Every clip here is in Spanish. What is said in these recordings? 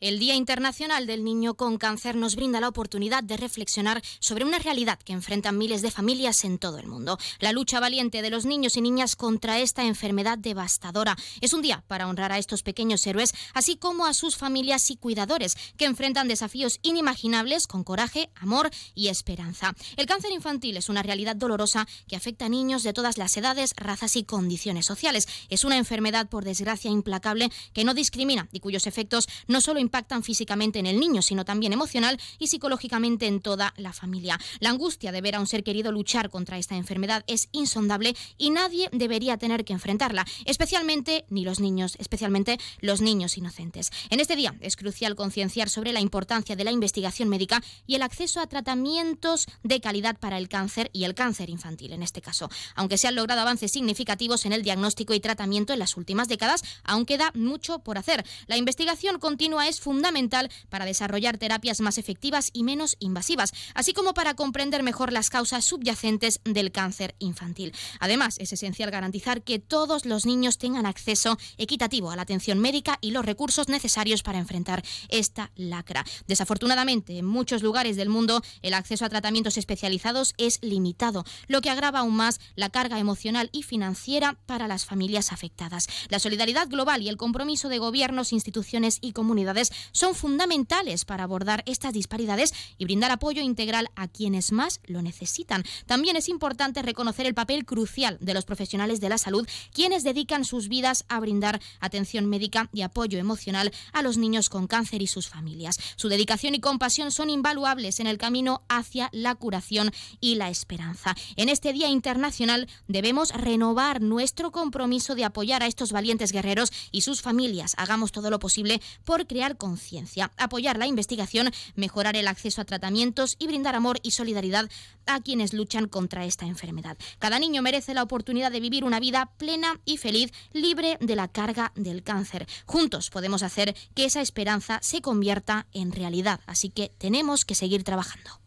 El Día Internacional del Niño con Cáncer nos brinda la oportunidad de reflexionar sobre una realidad que enfrentan miles de familias en todo el mundo. La lucha valiente de los niños y niñas contra esta enfermedad devastadora. Es un día para honrar a estos pequeños héroes, así como a sus familias y cuidadores, que enfrentan desafíos inimaginables con coraje, amor y esperanza. El cáncer infantil es una realidad dolorosa que afecta a niños de todas las edades, razas y condiciones sociales. Es una enfermedad, por desgracia, implacable que no discrimina y cuyos efectos no solo impactan físicamente en el niño, sino también emocional y psicológicamente en toda la familia. La angustia de ver a un ser querido luchar contra esta enfermedad es insondable y nadie debería tener que enfrentarla, especialmente ni los niños, especialmente los niños inocentes. En este día es crucial concienciar sobre la importancia de la investigación médica y el acceso a tratamientos de calidad para el cáncer y el cáncer infantil en este caso. Aunque se han logrado avances significativos en el diagnóstico y tratamiento en las últimas décadas, aún queda mucho por hacer. La investigación continua es fundamental para desarrollar terapias más efectivas y menos invasivas, así como para comprender mejor las causas subyacentes del cáncer infantil. Además, es esencial garantizar que todos los niños tengan acceso equitativo a la atención médica y los recursos necesarios para enfrentar esta lacra. Desafortunadamente, en muchos lugares del mundo, el acceso a tratamientos especializados es limitado, lo que agrava aún más la carga emocional y financiera para las familias afectadas. La solidaridad global y el compromiso de gobiernos, instituciones y comunidades son fundamentales para abordar estas disparidades y brindar apoyo integral a quienes más lo necesitan. También es importante reconocer el papel crucial de los profesionales de la salud, quienes dedican sus vidas a brindar atención médica y apoyo emocional a los niños con cáncer y sus familias. Su dedicación y compasión son invaluables en el camino hacia la curación y la esperanza. En este Día Internacional debemos renovar nuestro compromiso de apoyar a estos valientes guerreros y sus familias. Hagamos todo lo posible por crear conciencia, apoyar la investigación, mejorar el acceso a tratamientos y brindar amor y solidaridad a quienes luchan contra esta enfermedad. Cada niño merece la oportunidad de vivir una vida plena y feliz, libre de la carga del cáncer. Juntos podemos hacer que esa esperanza se convierta en realidad, así que tenemos que seguir trabajando.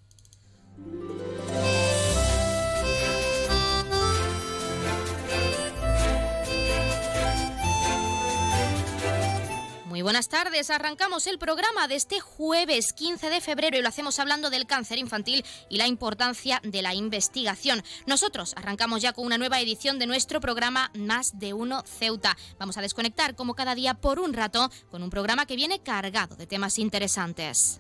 Muy buenas tardes, arrancamos el programa de este jueves 15 de febrero y lo hacemos hablando del cáncer infantil y la importancia de la investigación. Nosotros arrancamos ya con una nueva edición de nuestro programa Más de Uno Ceuta. Vamos a desconectar como cada día por un rato con un programa que viene cargado de temas interesantes.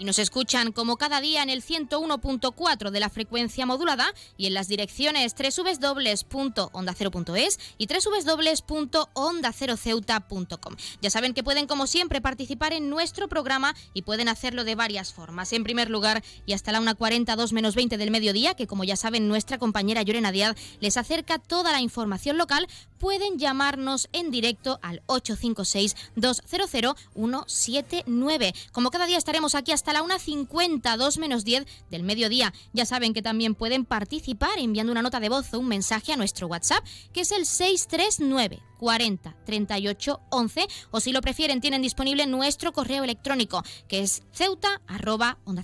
Y nos escuchan como cada día en el 101.4 de la frecuencia modulada y en las direcciones www.ondacero.es y www.ondaceroceuta.com. Ya saben que pueden como siempre participar en nuestro programa y pueden hacerlo de varias formas. En primer lugar, y hasta la 1.42 menos 20 del mediodía, que como ya saben nuestra compañera Llorena Díaz les acerca toda la información local, pueden llamarnos en directo al 856 200 179. Como cada día estaremos aquí hasta la 1.50, 2 menos 10 del mediodía. Ya saben que también pueden participar enviando una nota de voz o un mensaje a nuestro WhatsApp, que es el 639 40 38 11 o si lo prefieren tienen disponible nuestro correo electrónico que es ceuta arroba onda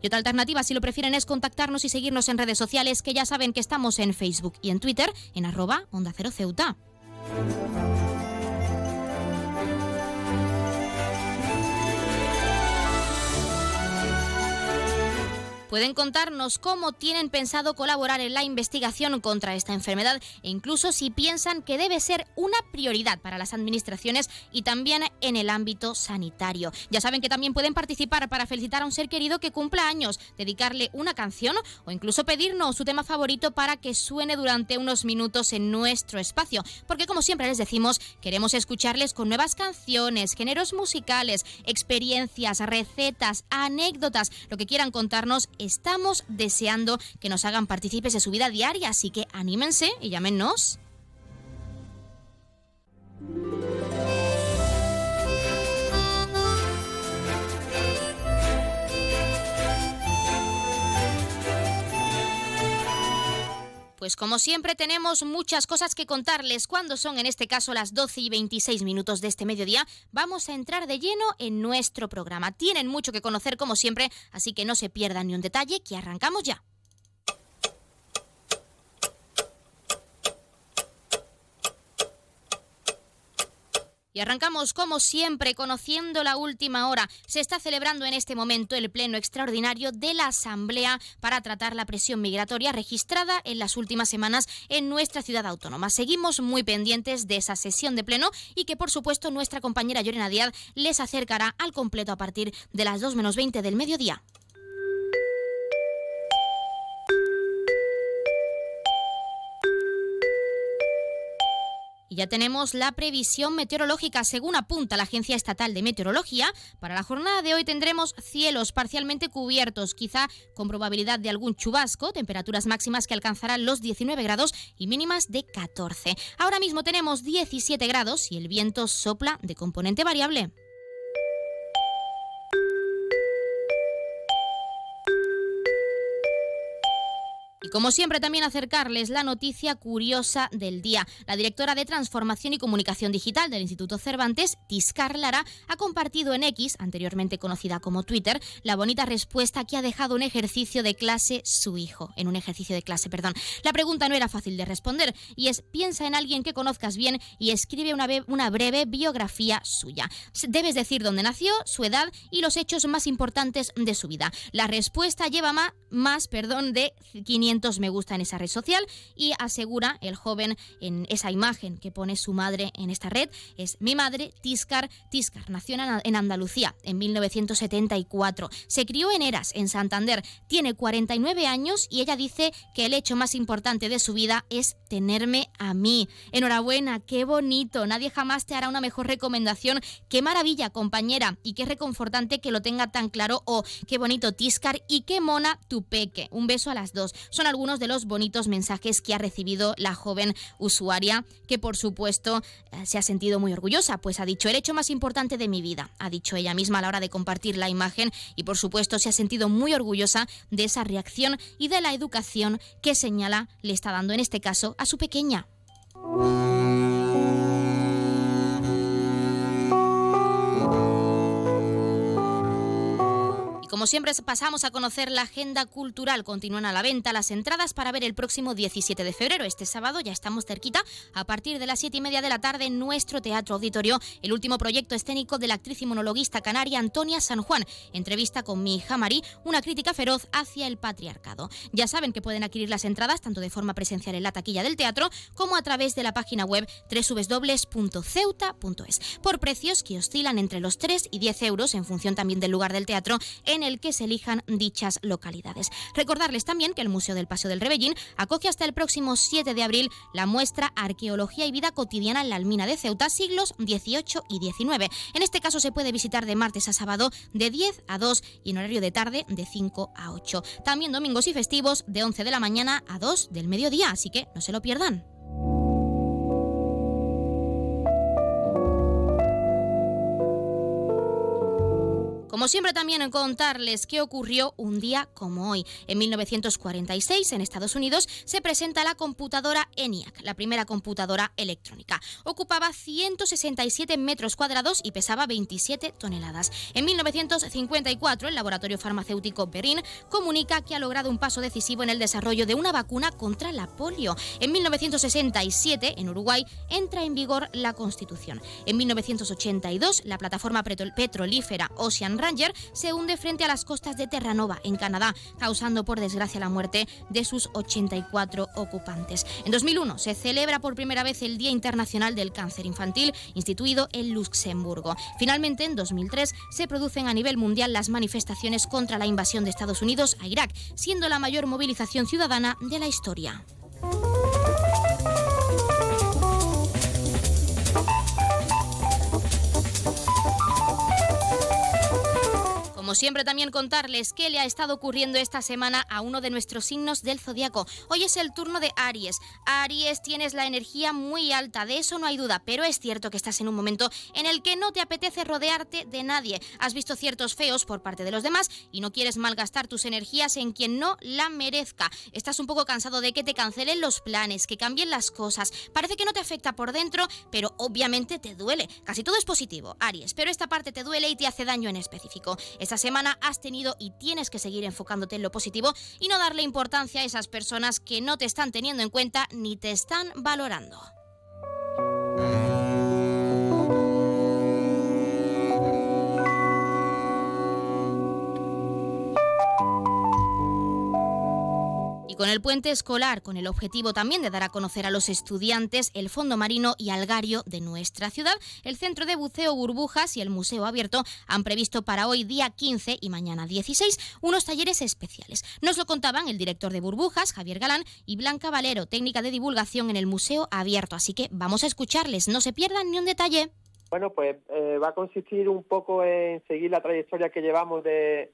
y otra alternativa si lo prefieren es contactarnos y seguirnos en redes sociales que ya saben que estamos en Facebook y en Twitter en arroba onda cero ceuta. Duda. Pueden contarnos cómo tienen pensado colaborar en la investigación contra esta enfermedad e incluso si piensan que debe ser una prioridad para las administraciones y también en el ámbito sanitario. Ya saben que también pueden participar para felicitar a un ser querido que cumpla años, dedicarle una canción o incluso pedirnos su tema favorito para que suene durante unos minutos en nuestro espacio. Porque como siempre les decimos, queremos escucharles con nuevas canciones, géneros musicales, experiencias, recetas, anécdotas, lo que quieran contarnos estamos deseando que nos hagan partícipes de su vida diaria, así que anímense y llámenos. Pues como siempre tenemos muchas cosas que contarles. Cuando son en este caso las 12 y 26 minutos de este mediodía, vamos a entrar de lleno en nuestro programa. Tienen mucho que conocer como siempre, así que no se pierdan ni un detalle, que arrancamos ya. Y arrancamos como siempre conociendo la última hora. Se está celebrando en este momento el pleno extraordinario de la Asamblea para tratar la presión migratoria registrada en las últimas semanas en nuestra ciudad autónoma. Seguimos muy pendientes de esa sesión de pleno y que por supuesto nuestra compañera Llorena Díaz les acercará al completo a partir de las 2 menos 20 del mediodía. Ya tenemos la previsión meteorológica. Según apunta la Agencia Estatal de Meteorología, para la jornada de hoy tendremos cielos parcialmente cubiertos, quizá con probabilidad de algún chubasco, temperaturas máximas que alcanzarán los 19 grados y mínimas de 14. Ahora mismo tenemos 17 grados y el viento sopla de componente variable. Como siempre, también acercarles la noticia curiosa del día. La directora de Transformación y Comunicación Digital del Instituto Cervantes, Tiscar Lara, ha compartido en X, anteriormente conocida como Twitter, la bonita respuesta que ha dejado un ejercicio de clase su hijo. En un ejercicio de clase, perdón. La pregunta no era fácil de responder y es: piensa en alguien que conozcas bien y escribe una, breve biografía suya. Debes decir dónde nació, su edad y los hechos más importantes de su vida. La respuesta lleva más, más perdón, de 500 me gusta en esa red social y asegura el joven en esa imagen que pone su madre en esta red es mi madre Tiscar Tiscar. Nació en Andalucía en 1974 se crió en Eras en Santander. Tiene 49 años y ella dice que el hecho más importante de su vida es tenerme a mí. Enhorabuena qué bonito. Nadie jamás te hará una mejor recomendación. Qué maravilla compañera y qué reconfortante que lo tenga tan claro. O qué bonito Tiscar y qué mona tu peque. Un beso a las dos. Son algunos de los bonitos mensajes que ha recibido la joven usuaria, que por supuesto eh, se ha sentido muy orgullosa, pues ha dicho el hecho más importante de mi vida, ha dicho ella misma a la hora de compartir la imagen y por supuesto se ha sentido muy orgullosa de esa reacción y de la educación que señala le está dando en este caso a su pequeña. Como siempre pasamos a conocer la agenda cultural. Continúan a la venta las entradas para ver el próximo 17 de febrero. Este sábado ya estamos cerquita. A partir de las 7 y media de la tarde en nuestro Teatro Auditorio, el último proyecto escénico de la actriz y monologuista canaria Antonia San Juan. Entrevista con mi hija Marí, una crítica feroz hacia el patriarcado. Ya saben que pueden adquirir las entradas tanto de forma presencial en la taquilla del teatro como a través de la página web www.ceuta.es. Por precios que oscilan entre los 3 y 10 euros en función también del lugar del teatro en en el que se elijan dichas localidades. Recordarles también que el Museo del Paseo del Rebellín acoge hasta el próximo 7 de abril la muestra Arqueología y Vida Cotidiana en la Almina de Ceuta, siglos XVIII y XIX. En este caso se puede visitar de martes a sábado de 10 a 2 y en horario de tarde de 5 a 8. También domingos y festivos de 11 de la mañana a 2 del mediodía, así que no se lo pierdan. Como siempre también en contarles qué ocurrió un día como hoy. En 1946 en Estados Unidos se presenta la computadora ENIAC, la primera computadora electrónica. Ocupaba 167 metros cuadrados y pesaba 27 toneladas. En 1954 el laboratorio farmacéutico Berin comunica que ha logrado un paso decisivo en el desarrollo de una vacuna contra la polio. En 1967 en Uruguay entra en vigor la Constitución. En 1982 la plataforma petrolífera Ocean Se hunde frente a las costas de Terranova, en Canadá, causando por desgracia la muerte de sus 84 ocupantes. En 2001 se celebra por primera vez el Día Internacional del Cáncer Infantil, instituido en Luxemburgo. Finalmente, en 2003 se producen a nivel mundial las manifestaciones contra la invasión de Estados Unidos a Irak, siendo la mayor movilización ciudadana de la historia. Como siempre también contarles qué le ha estado ocurriendo esta semana a uno de nuestros signos del zodiaco. Hoy es el turno de Aries. Aries, tienes la energía muy alta, de eso no hay duda, pero es cierto que estás en un momento en el que no te apetece rodearte de nadie. Has visto ciertos feos por parte de los demás y no quieres malgastar tus energías en quien no la merezca. Estás un poco cansado de que te cancelen los planes, que cambien las cosas. Parece que no te afecta por dentro, pero obviamente te duele. Casi todo es positivo, Aries, pero esta parte te duele y te hace daño en específico. Esta semana has tenido y tienes que seguir enfocándote en lo positivo y no darle importancia a esas personas que no te están teniendo en cuenta ni te están valorando. Con el puente escolar, con el objetivo también de dar a conocer a los estudiantes el fondo marino y algario de nuestra ciudad, el Centro de Buceo Burbujas y el Museo Abierto han previsto para hoy día 15 y mañana 16 unos talleres especiales. Nos lo contaban el director de Burbujas, Javier Galán, y Blanca Valero, técnica de divulgación en el Museo Abierto. Así que vamos a escucharles, no se pierdan ni un detalle. Bueno, pues eh, va a consistir un poco en seguir la trayectoria que llevamos de,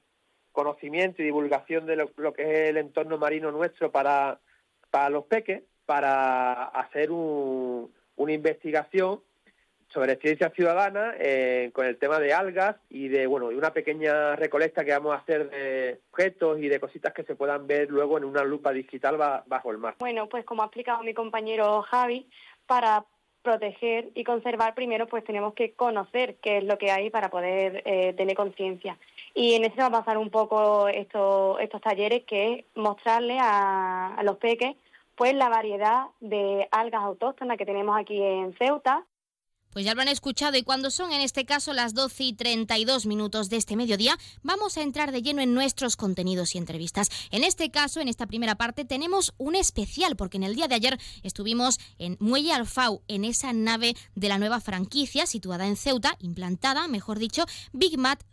conocimiento y divulgación de lo, que es el entorno marino nuestro para, para los peques, para hacer una investigación sobre ciencia ciudadana eh, con el tema de algas y de bueno y una pequeña recolecta que vamos a hacer de objetos y de cositas que se puedan ver luego en una lupa digital bajo el mar. Bueno, pues como ha explicado mi compañero Javi, para proteger y conservar primero pues tenemos que conocer qué es lo que hay para poder eh, tener conciencia y en eso va a pasar un poco estos, estos talleres, que es mostrarle a, los peques pues la variedad de algas autóctonas que tenemos aquí en Ceuta pues ya lo han escuchado y cuando son en este caso las 12 y 32 minutos de este mediodía, vamos a entrar de lleno en nuestros contenidos y entrevistas. En este caso, en esta primera parte, tenemos un especial porque en el día de ayer estuvimos en Muelle Alfau, en esa nave de la nueva franquicia situada en Ceuta, implantada, mejor dicho, Big Mat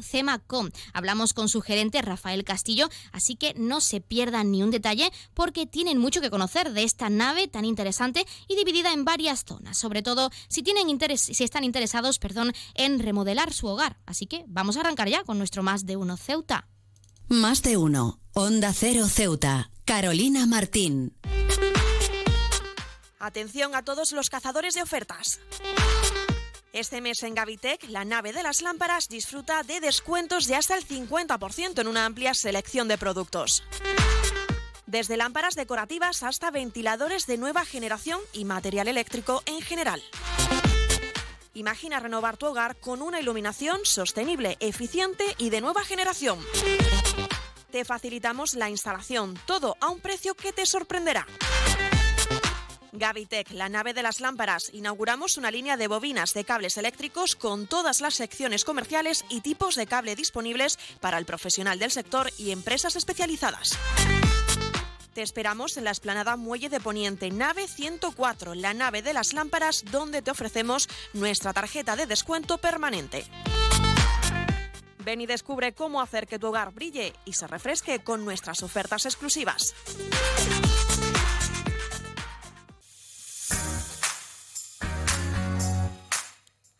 CEMACOM. Hablamos con su gerente Rafael Castillo, así que no se pierdan ni un detalle porque tienen mucho que conocer de esta nave tan interesante y dividida en varias zonas, sobre todo si tienen interés, si están interesados, perdón, en remodelar su hogar. Así que vamos a arrancar ya con nuestro más de uno Ceuta. Más de uno. Onda Cero Ceuta. Carolina Martín. Atención a todos los cazadores de ofertas. Este mes en Gavitec, la nave de las lámparas disfruta de descuentos de hasta el 50% en una amplia selección de productos. Desde lámparas decorativas hasta ventiladores de nueva generación y material eléctrico en general. Imagina renovar tu hogar con una iluminación sostenible, eficiente y de nueva generación. Te facilitamos la instalación, todo a un precio que te sorprenderá. Gavitec, la nave de las lámparas, inauguramos una línea de bobinas de cables eléctricos con todas las secciones comerciales y tipos de cable disponibles para el profesional del sector y empresas especializadas. Te esperamos en la esplanada Muelle de Poniente, nave 104, la nave de las lámparas, donde te ofrecemos nuestra tarjeta de descuento permanente. Ven y descubre cómo hacer que tu hogar brille y se refresque con nuestras ofertas exclusivas.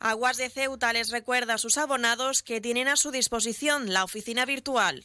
Aguas de Ceuta les recuerda a sus abonados que tienen a su disposición la oficina virtual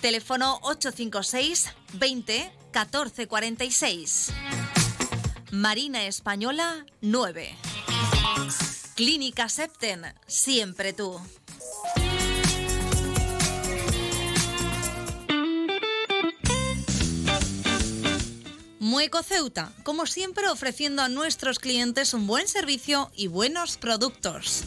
Teléfono 856 20 14 46. Marina Española 9. Clínica Septen, siempre tú. Mueco Ceuta, como siempre ofreciendo a nuestros clientes un buen servicio y buenos productos.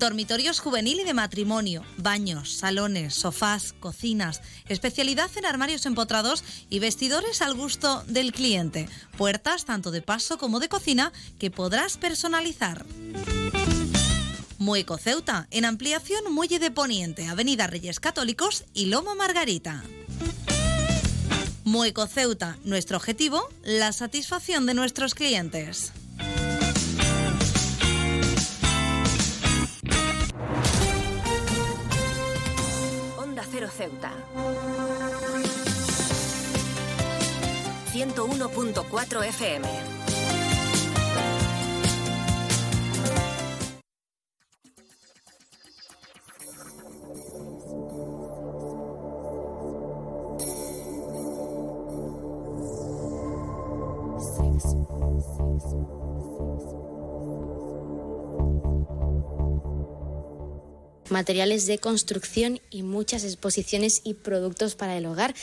Dormitorios juvenil y de matrimonio, baños, salones, sofás, cocinas, especialidad en armarios empotrados y vestidores al gusto del cliente. Puertas tanto de paso como de cocina que podrás personalizar. Mueco Ceuta, en ampliación Muelle de Poniente, Avenida Reyes Católicos y Lomo Margarita. Mueco Ceuta, nuestro objetivo, la satisfacción de nuestros clientes. Cero Ceuta. 101.4 FM. Materiales de construcción y muchas exposiciones y productos para el hogar.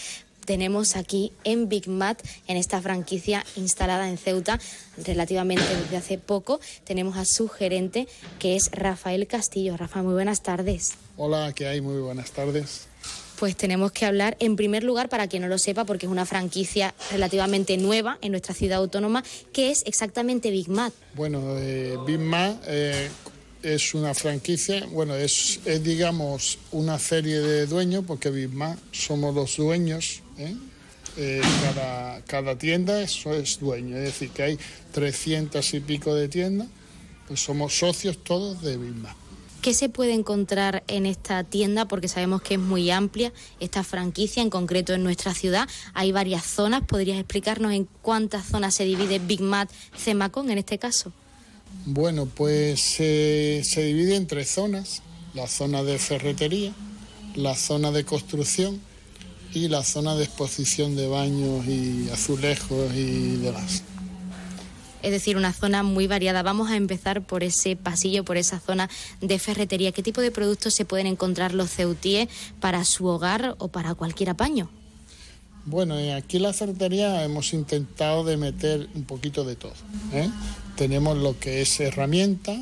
Tenemos aquí en Big Mat, en esta franquicia instalada en Ceuta relativamente desde hace poco, tenemos a su gerente que es Rafael Castillo. Rafa, muy buenas tardes. Hola, ¿qué hay? Muy buenas tardes. Pues tenemos que hablar, en primer lugar, para quien no lo sepa, porque es una franquicia relativamente nueva en nuestra ciudad autónoma, ¿qué es exactamente Big Mat? Bueno, eh, Big Mat eh, es una franquicia, bueno, es, es, digamos una serie de dueños, porque Big Mat somos los dueños, ¿eh? Eh, cada, cada tienda eso es dueño, es decir, que hay 300 y pico de tiendas, pues somos socios todos de Big Mat. ¿Qué se puede encontrar en esta tienda? Porque sabemos que es muy amplia esta franquicia, en concreto en nuestra ciudad. Hay varias zonas. ¿Podrías explicarnos en cuántas zonas se divide Big Mat Cemacon en este caso? Bueno, pues eh, se divide en tres zonas. La zona de ferretería, la zona de construcción y la zona de exposición de baños y azulejos y demás es decir, una zona muy variada. Vamos a empezar por ese pasillo, por esa zona de ferretería. ¿Qué tipo de productos se pueden encontrar los ceutíes para su hogar o para cualquier apaño? Bueno, eh, aquí en la ferretería hemos intentado de meter un poquito de todo. ¿eh? Tenemos lo que es herramienta,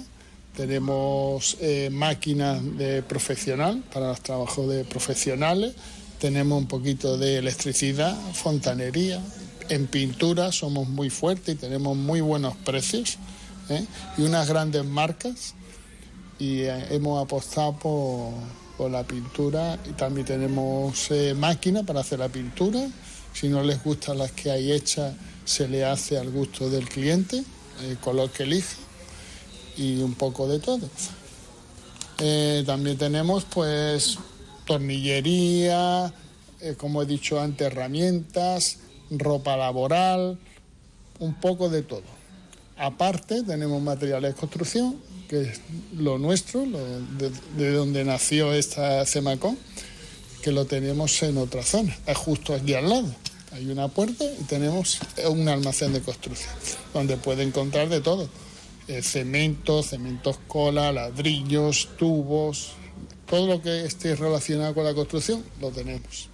tenemos eh, máquinas de profesional para los trabajos de profesionales, tenemos un poquito de electricidad, fontanería, en pintura somos muy fuertes y tenemos muy buenos precios y unas grandes marcas y hemos apostado por, por, la pintura y también tenemos eh, máquina para hacer la pintura. Si no les gustan las que hay hechas, se le hace al gusto del cliente, el color que elige y un poco de todo. también tenemos pues tornillería, como he dicho antes, herramientas, ropa laboral, un poco de todo. Aparte tenemos materiales de construcción, que es lo nuestro, de, donde nació esta CEMACON, que lo tenemos en otra zona, justo aquí al lado. Hay una puerta y tenemos un almacén de construcción, donde puede encontrar de todo. Eh, cemento, cementos cola, ladrillos, tubos, todo lo que esté relacionado con la construcción lo tenemos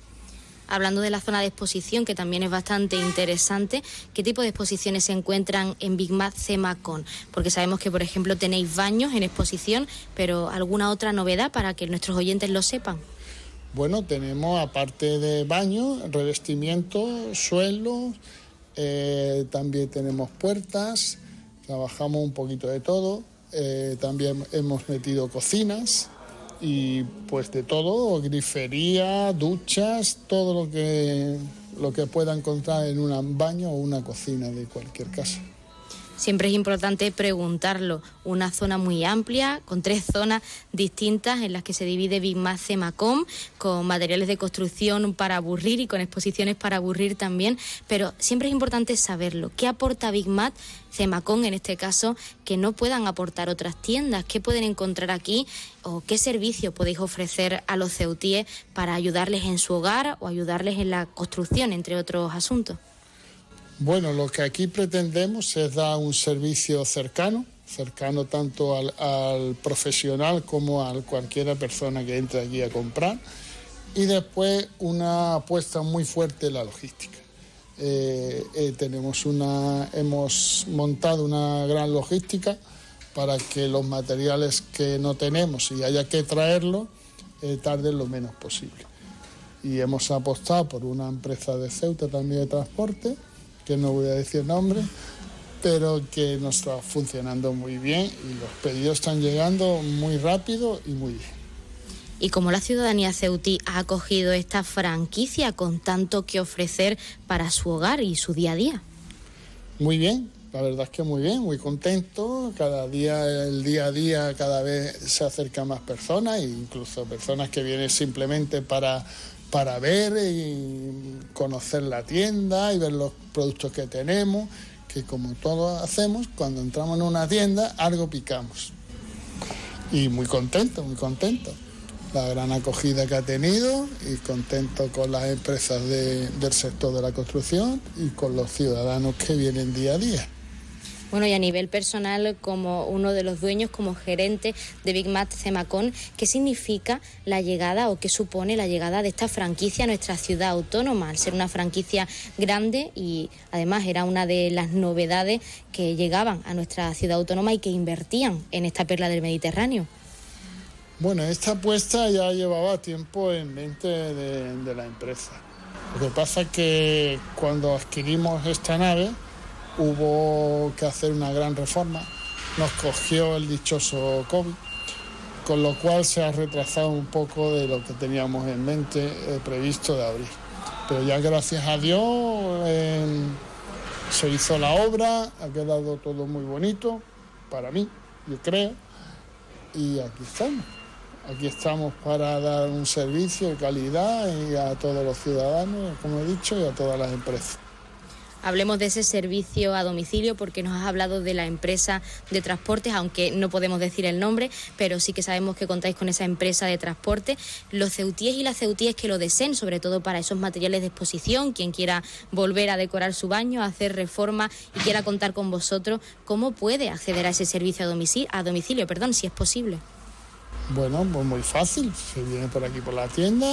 hablando de la zona de exposición, que también es bastante interesante, ¿qué tipo de exposiciones se encuentran en Big Mac? Porque sabemos que, por ejemplo, tenéis baños en exposición, pero ¿alguna otra novedad para que nuestros oyentes lo sepan? Bueno, tenemos aparte de baños, revestimiento, suelos, eh, también tenemos puertas, trabajamos un poquito de todo, eh, también hemos metido cocinas, y pues de todo, grifería, duchas, todo lo que, lo que pueda encontrar en un baño o una cocina de cualquier casa. Siempre es importante preguntarlo. Una zona muy amplia, con tres zonas distintas en las que se divide Big Mac Cemacom, con materiales de construcción para aburrir y con exposiciones para aburrir también. Pero siempre es importante saberlo. ¿Qué aporta Big Mac Cemacom en este caso que no puedan aportar otras tiendas? ¿Qué pueden encontrar aquí o qué servicio podéis ofrecer a los ceutíes para ayudarles en su hogar o ayudarles en la construcción, entre otros asuntos? Bueno, lo que aquí pretendemos es dar un servicio cercano, cercano tanto al, profesional como a cualquier persona que entre aquí a comprar. Y después una apuesta muy fuerte en la logística. Eh, eh, tenemos una, hemos montado una gran logística para que los materiales que no tenemos y haya que traerlos eh, tarden lo menos posible. Y hemos apostado por una empresa de Ceuta también de transporte que no voy a decir nombre, pero que nos está funcionando muy bien y los pedidos están llegando muy rápido y muy bien. ¿Y cómo la ciudadanía ceutí ha acogido esta franquicia con tanto que ofrecer para su hogar y su día a día? Muy bien, la verdad es que muy bien, muy contento. Cada día, el día a día, cada vez se acercan más personas, e incluso personas que vienen simplemente para para ver y conocer la tienda y ver los productos que tenemos, que como todos hacemos, cuando entramos en una tienda algo picamos. Y muy contento, muy contento. La gran acogida que ha tenido y contento con las empresas del sector de la construcción y con los ciudadanos que vienen día a día. Bueno, y a nivel personal, como uno de los dueños, como gerente de Big Mat Cemacón, ¿qué significa la llegada o qué supone la llegada de esta franquicia a nuestra ciudad autónoma? Al ser una franquicia grande y además era una de las novedades que llegaban a nuestra ciudad autónoma y que invertían en esta perla del Mediterráneo. Bueno, esta apuesta ya llevaba tiempo en mente de, de la empresa. Lo que pasa es que cuando adquirimos esta nave, hubo que hacer una gran reforma, nos cogió el dichoso COVID, con lo cual se ha retrasado un poco de lo que teníamos en mente eh, previsto de abrir. Pero ya gracias a Dios se hizo la obra, ha quedado todo muy bonito, para mí, yo creo, y aquí estamos. Aquí estamos para dar un servicio de calidad y a todos los ciudadanos, como he dicho, y a todas las empresas. Hablemos de ese servicio a domicilio porque nos has hablado de la empresa de transportes, aunque no podemos decir el nombre, pero sí que sabemos que contáis con esa empresa de transporte. Los ceutíes y las ceutíes que lo deseen, sobre todo para esos materiales de exposición, quien quiera volver a decorar su baño, hacer reforma y quiera contar con vosotros, ¿cómo puede acceder a ese servicio a domicilio, a domicilio perdón, si es posible? Bueno, pues muy fácil. Se viene por aquí por la tienda,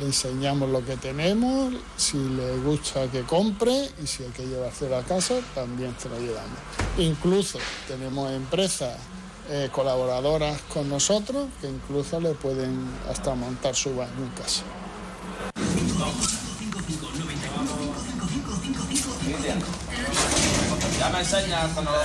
le enseñamos lo que tenemos, si le gusta que compre y si hay que llevarse a casa, también se lo llevamos. Incluso tenemos empresas eh, colaboradoras con nosotros que incluso le pueden hasta montar su baño en casa. Ya me enseñas cuando lo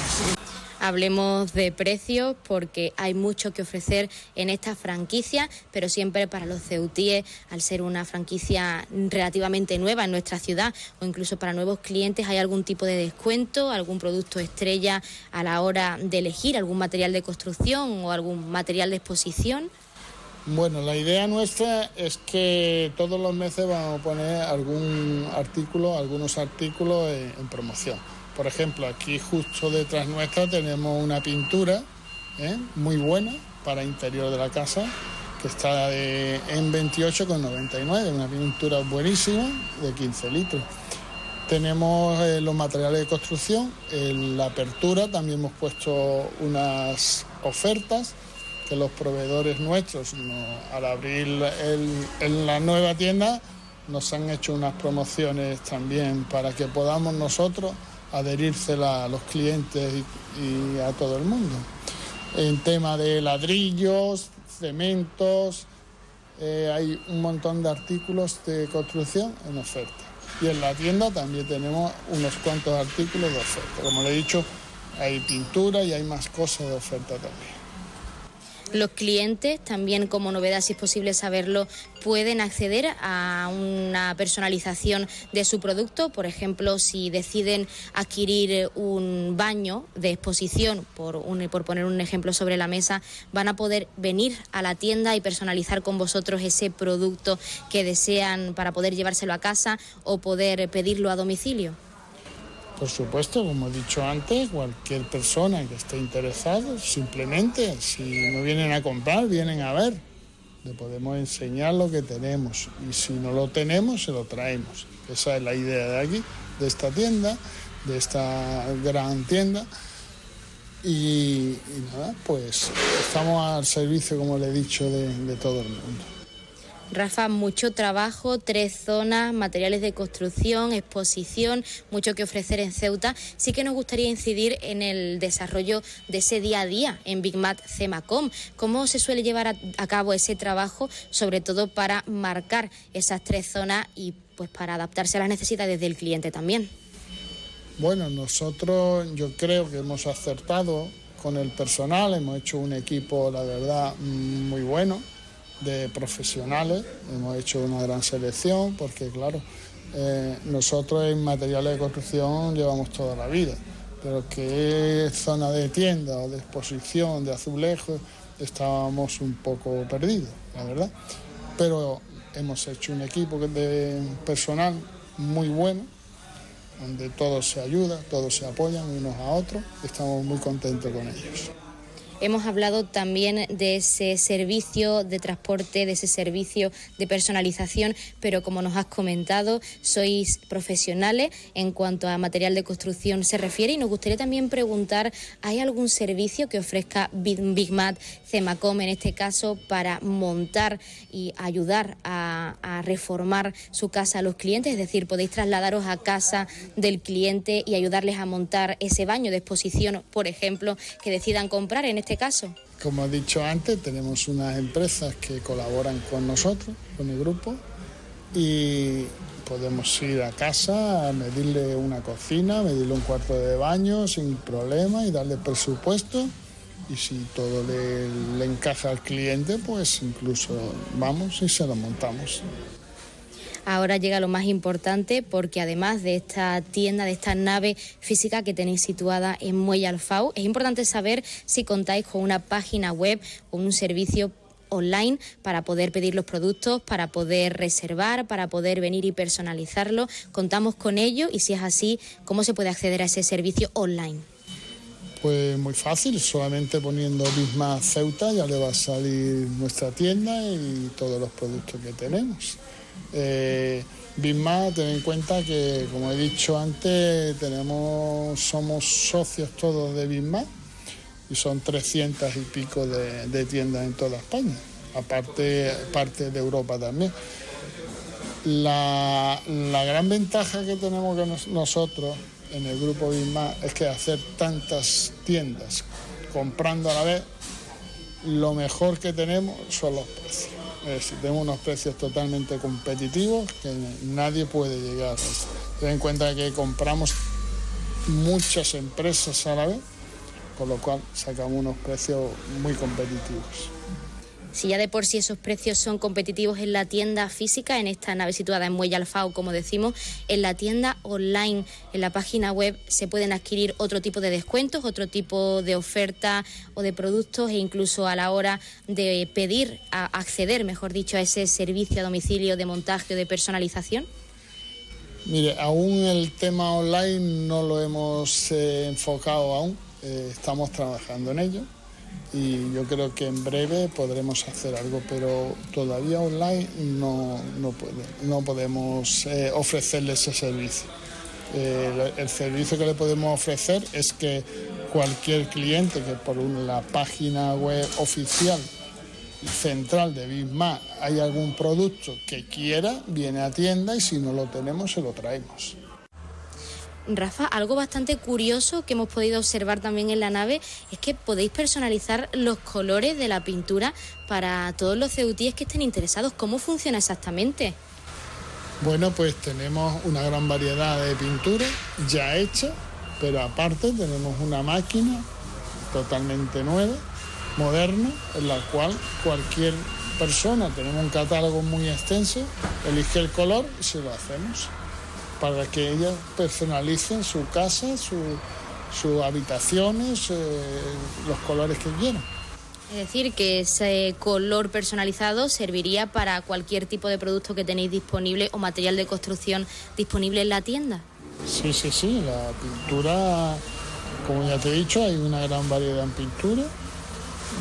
Hablemos de precios porque hay mucho que ofrecer en esta franquicia, pero siempre para los ceutíes, al ser una franquicia relativamente nueva en nuestra ciudad o incluso para nuevos clientes, hay algún tipo de descuento, algún producto estrella a la hora de elegir algún material de construcción o algún material de exposición. Bueno, la idea nuestra es que todos los meses vamos a poner algún artículo, algunos artículos en promoción. Por ejemplo, aquí justo detrás nuestra tenemos una pintura ¿eh? muy buena para interior de la casa que está de, en 28,99, una pintura buenísima de 15 litros. Tenemos eh, los materiales de construcción, en la apertura también hemos puesto unas ofertas que los proveedores nuestros al abrir en la nueva tienda nos han hecho unas promociones también para que podamos nosotros adherírsela a los clientes y, a todo el mundo. En tema de ladrillos, cementos, eh, hay un montón de artículos de construcción en oferta. Y en la tienda también tenemos unos cuantos artículos de oferta. Como le he dicho, hay pintura y hay más cosas de oferta también. Los clientes, también como novedad, si es posible saberlo, pueden acceder a una personalización de su producto. Por ejemplo, si deciden adquirir un baño de exposición, por, por poner un ejemplo sobre la mesa, van a poder venir a la tienda y personalizar con vosotros ese producto que desean para poder llevárselo a casa o poder pedirlo a domicilio. Por supuesto, como he dicho antes, cualquier persona que esté interesada, simplemente, si no vienen a comprar, vienen a ver. Le podemos enseñar lo que tenemos y si no lo tenemos, se lo traemos. Esa es la idea de aquí, de esta tienda, de esta gran tienda. Y, nada, pues estamos al servicio, como le he dicho, de todo el mundo. Rafa, mucho trabajo, tres zonas, materiales de construcción, exposición, mucho que ofrecer en Ceuta. Sí que nos gustaría incidir en el desarrollo de ese día a día en Big Mat Cemacom. ¿Cómo se suele llevar a, cabo ese trabajo, sobre todo para marcar esas tres zonas y pues para adaptarse a las necesidades del cliente también? Bueno, nosotros yo creo que hemos acertado con el personal, hemos hecho un equipo, la verdad, muy bueno de profesionales, hemos hecho una gran selección porque claro, eh, nosotros en materiales de construcción llevamos toda la vida, pero que zona de tienda o de exposición, de azulejos, estábamos un poco perdidos, la verdad. Pero hemos hecho un equipo de personal muy bueno, donde todos se ayudan, todos se apoyan unos a otros, estamos muy contentos con ellos. Hemos hablado también de ese servicio de transporte, de ese servicio de personalización, pero como nos has comentado, sois profesionales en cuanto a material de construcción se refiere y nos gustaría también preguntar, ¿hay algún servicio que ofrezca Big Mat, Cemacom en este caso, para montar y ayudar a, a reformar su casa a los clientes? Es decir, podéis trasladaros a casa del cliente y ayudarles a montar ese baño de exposición, por ejemplo, que decidan comprar en este este? Como he dicho antes, tenemos unas empresas que colaboran con nosotros, con el grupo, y podemos ir a casa a medirle una cocina, medirle un cuarto de baño sin problema y darle presupuesto. Y si todo le encaja al cliente, pues incluso vamos y se lo montamos. Ahora llega lo más importante porque además de esta tienda, de esta nave física que tenéis situada en Muelle Alfau, es importante saber si contáis con una página web o un servicio online para poder pedir los productos, para poder reservar, para poder venir y personalizarlo. Contamos con ello y si es así, ¿cómo se puede acceder a ese servicio online? Pues muy fácil, solamente poniendo Bisma Ceuta ya le va a salir nuestra tienda y todos los productos que tenemos. Eh, Bisma, ten en cuenta que, como he dicho antes, tenemos, somos socios todos de Bisma y son 300 y pico de, tiendas en toda España, aparte parte de Europa también. La, gran ventaja que tenemos nosotros en el grupo Bisma es que hacer tantas tiendas comprando a la vez, lo mejor que tenemos son los precios tenemos unos precios totalmente competitivos que nadie puede llegar. Ten en cuenta que compramos muchas empresas a la vez, con lo cual sacamos unos precios muy competitivos. Si ya de por sí esos precios son competitivos en la tienda física, en esta nave situada en Muelle Alfao, como decimos, en la tienda online, en la página web, se pueden adquirir otro tipo de descuentos, otro tipo de oferta o de productos e incluso a la hora de pedir, a acceder, mejor dicho, a ese servicio a domicilio de montaje o de personalización. Mire, aún el tema online no lo hemos eh, enfocado aún, eh, estamos trabajando en ello y yo creo que en breve podremos hacer algo, pero todavía online no, no, podemos eh, ofrecerle ese servicio. Eh, el servicio que le podemos ofrecer es que cualquier cliente que por la página web oficial central de Bisma hay algún producto que quiera, viene a tienda y si no lo tenemos se lo traemos. Rafa, algo bastante curioso que hemos podido observar también en la nave es que podéis personalizar los colores de la pintura para todos los ceutíes que estén interesados. ¿Cómo funciona exactamente? Bueno, pues tenemos una gran variedad de pinturas ya hechas, pero aparte tenemos una máquina totalmente nueva, moderna, en la cual cualquier persona, tenemos un catálogo muy extenso, elige el color y se lo hacemos para que ellas personalicen su casa, sus habitaciones, eh, los colores que quieran. Es decir, que ese color personalizado serviría para cualquier tipo de producto que tenéis disponible o material de construcción disponible en la tienda. Sí, sí, sí, la pintura, como ya te he dicho, hay una gran variedad en pintura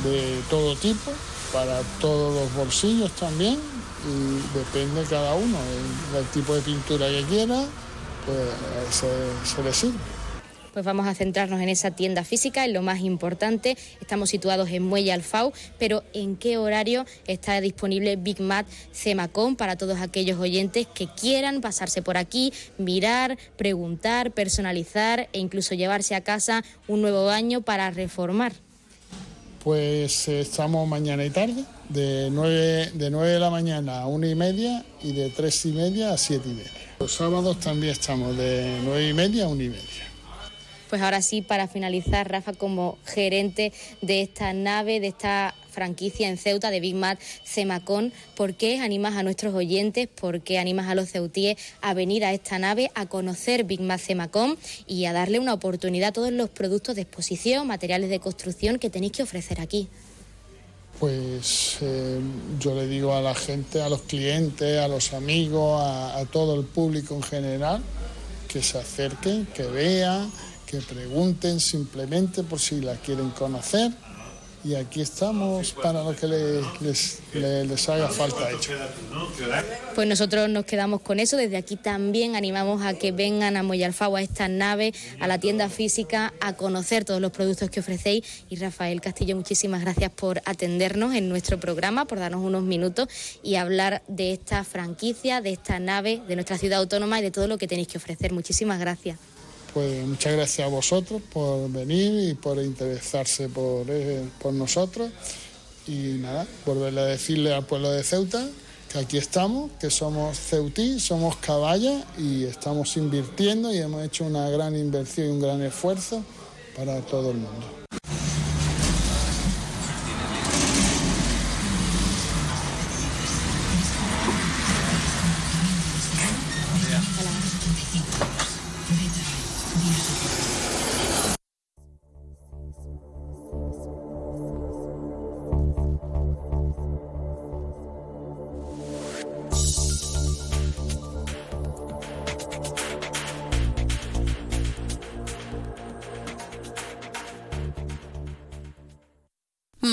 de todo tipo, para todos los bolsillos también, y depende cada uno del, tipo de pintura que quiera, pues se, se le sirve. Pues vamos a centrarnos en esa tienda física, en lo más importante. Estamos situados en Muelle Alfau, pero ¿en qué horario está disponible Big Mat Cemacom para todos aquellos oyentes que quieran pasarse por aquí, mirar, preguntar, personalizar e incluso llevarse a casa un nuevo baño para reformar? Pues eh, estamos mañana y tarde, de 9, de 9 de la mañana a 1 y media y de 3 y media a 7 y media. Los sábados también estamos de 9 y media a 1 y media. Pues ahora sí, para finalizar, Rafa, como gerente de esta nave, de esta franquicia en Ceuta de Big Mat Cemacón, ¿por qué animas a nuestros oyentes, por qué animas a los ceutíes a venir a esta nave, a conocer Big Mat Cemacón y a darle una oportunidad a todos los productos de exposición, materiales de construcción que tenéis que ofrecer aquí? Pues eh, yo le digo a la gente, a los clientes, a los amigos, a, a todo el público en general, que se acerquen, que vean que pregunten simplemente por si la quieren conocer y aquí estamos para lo que les, les, haga falta. Pues nosotros nos quedamos con eso. Desde aquí también animamos a que vengan a Moyalfao, a esta nave, a la tienda física, a conocer todos los productos que ofrecéis. Y Rafael Castillo, muchísimas gracias por atendernos en nuestro programa, por darnos unos minutos y hablar de esta franquicia, de esta nave, de nuestra ciudad autónoma y de todo lo que tenéis que ofrecer. Muchísimas gracias. Pues muchas gracias a vosotros por venir y por interesarse por, eh, por nosotros. Y nada, volverle a decirle al pueblo de Ceuta que aquí estamos, que somos Ceutí, somos Caballa y estamos invirtiendo y hemos hecho una gran inversión y un gran esfuerzo para todo el mundo.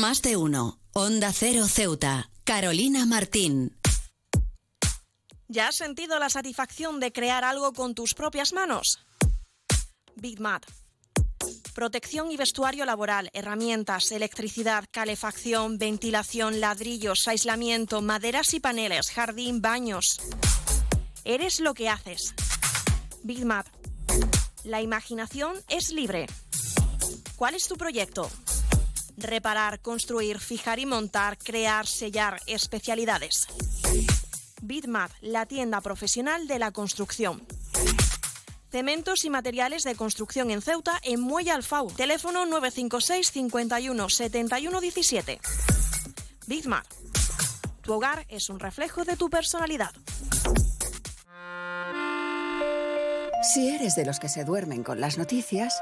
Más de uno. Onda Cero Ceuta. Carolina Martín. ¿Ya has sentido la satisfacción de crear algo con tus propias manos? Big Mat. Protección y vestuario laboral, herramientas, electricidad, calefacción, ventilación, ladrillos, aislamiento, maderas y paneles, jardín, baños. Eres lo que haces. Big Mat. La imaginación es libre. ¿Cuál es tu proyecto? Reparar, construir, fijar y montar, crear, sellar, especialidades. Bitmat, la tienda profesional de la construcción. Cementos y materiales de construcción en Ceuta en Muelle Alfau. Teléfono 956 51 71 17. Bitmat. Tu hogar es un reflejo de tu personalidad. Si eres de los que se duermen con las noticias,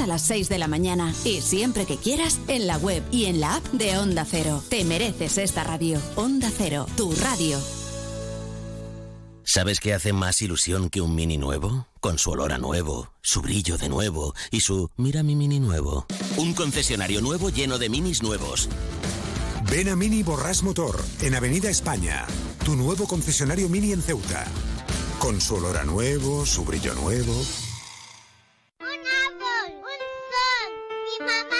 a las 6 de la mañana. Y siempre que quieras, en la web y en la app de Onda Cero. Te mereces esta radio. Onda Cero, tu radio. ¿Sabes qué hace más ilusión que un mini nuevo? Con su olor a nuevo, su brillo de nuevo y su mira mi mini nuevo. Un concesionario nuevo lleno de minis nuevos. Ven a Mini Borras Motor, en Avenida España. Tu nuevo concesionario Mini en Ceuta. Con su olor a nuevo, su brillo nuevo. 妈妈。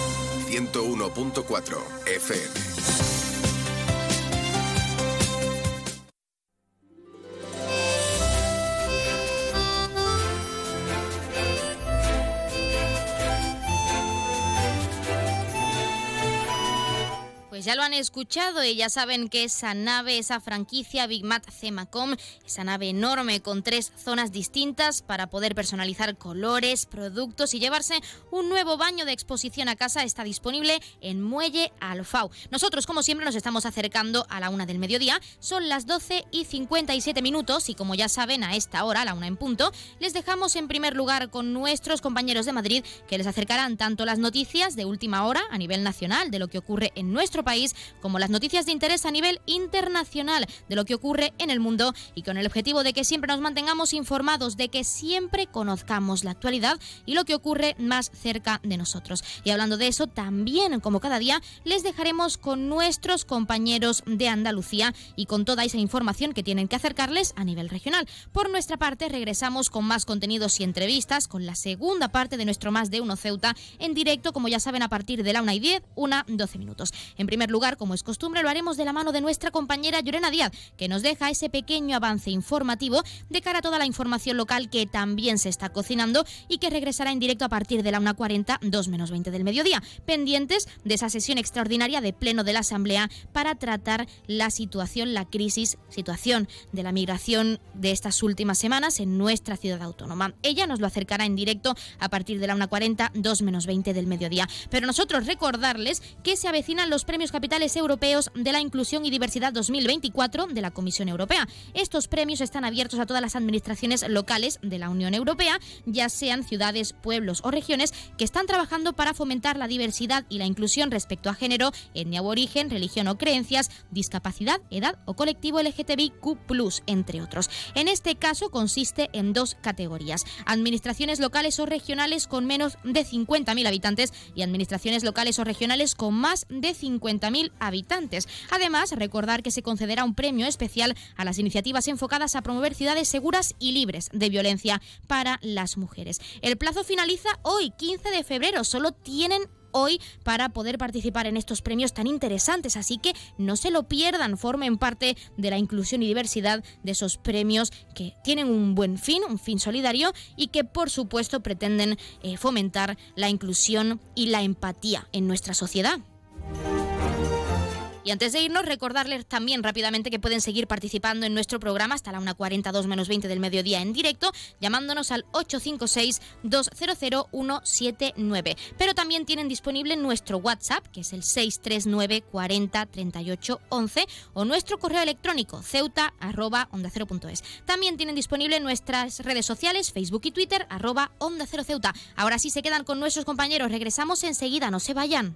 101.4 FM. Pues ya lo han escuchado y ya saben que esa nave, esa franquicia Big Mat Cemacom, esa nave enorme con tres zonas distintas para poder personalizar colores, productos y llevarse un nuevo baño de exposición a casa está disponible en Muelle Alfau. Nosotros, como siempre, nos estamos acercando a la una del mediodía. Son las 12 y 57 minutos y como ya saben, a esta hora, a la una en punto, les dejamos en primer lugar con nuestros compañeros de Madrid que les acercarán tanto las noticias de última hora a nivel nacional de lo que ocurre en nuestro país, como las noticias de interés a nivel internacional de lo que ocurre en el mundo y con el objetivo de que siempre nos mantengamos informados, de que siempre conozcamos la actualidad y lo que ocurre más cerca de nosotros. Y hablando de eso, también como cada día, les dejaremos con nuestros compañeros de Andalucía y con toda esa información que tienen que acercarles a nivel regional. Por nuestra parte, regresamos con más contenidos y entrevistas, con la segunda parte de nuestro Más de Uno Ceuta en directo, como ya saben, a partir de la 1 y 10, una 12 minutos. En primer lugar, como es costumbre, lo haremos de la mano de nuestra compañera Llorena Díaz, que nos deja ese pequeño avance informativo de cara a toda la información local que también se está cocinando y que regresará en directo a partir de la 1.40, 2 menos 20 del mediodía, pendientes de esa sesión extraordinaria de pleno de la Asamblea para tratar la situación, la crisis, situación de la migración de estas últimas semanas en nuestra ciudad autónoma. Ella nos lo acercará en directo a partir de la 1.40, 2 menos 20 del mediodía. Pero nosotros recordarles que se avecinan los premios capitales europeos de la inclusión y diversidad 2024 de la Comisión Europea. Estos premios están abiertos a todas las administraciones locales de la Unión Europea, ya sean ciudades, pueblos o regiones que están trabajando para fomentar la diversidad y la inclusión respecto a género, etnia o origen, religión o creencias, discapacidad, edad o colectivo LGTBIQ+, entre otros. En este caso consiste en dos categorías: administraciones locales o regionales con menos de 50.000 habitantes y administraciones locales o regionales con más de 50.000 habitantes. Además, recordar que se concederá un premio especial a las iniciativas enfocadas a promover ciudades seguras y libres de violencia para las mujeres. El plazo finaliza hoy, 15 de febrero. Solo tienen hoy para poder participar en estos premios tan interesantes. Así que no se lo pierdan, formen parte de la inclusión y diversidad de esos premios que tienen un buen fin, un fin solidario y que por supuesto pretenden eh, fomentar la inclusión y la empatía en nuestra sociedad. Y antes de irnos, recordarles también rápidamente que pueden seguir participando en nuestro programa hasta la 1.42 menos 20 del mediodía en directo, llamándonos al 856-200-179. Pero también tienen disponible nuestro WhatsApp, que es el 639 40 38 11, o nuestro correo electrónico ceuta arroba onda es. También tienen disponible nuestras redes sociales, Facebook y Twitter, arroba onda cero ceuta. Ahora sí se quedan con nuestros compañeros. Regresamos enseguida, no se vayan.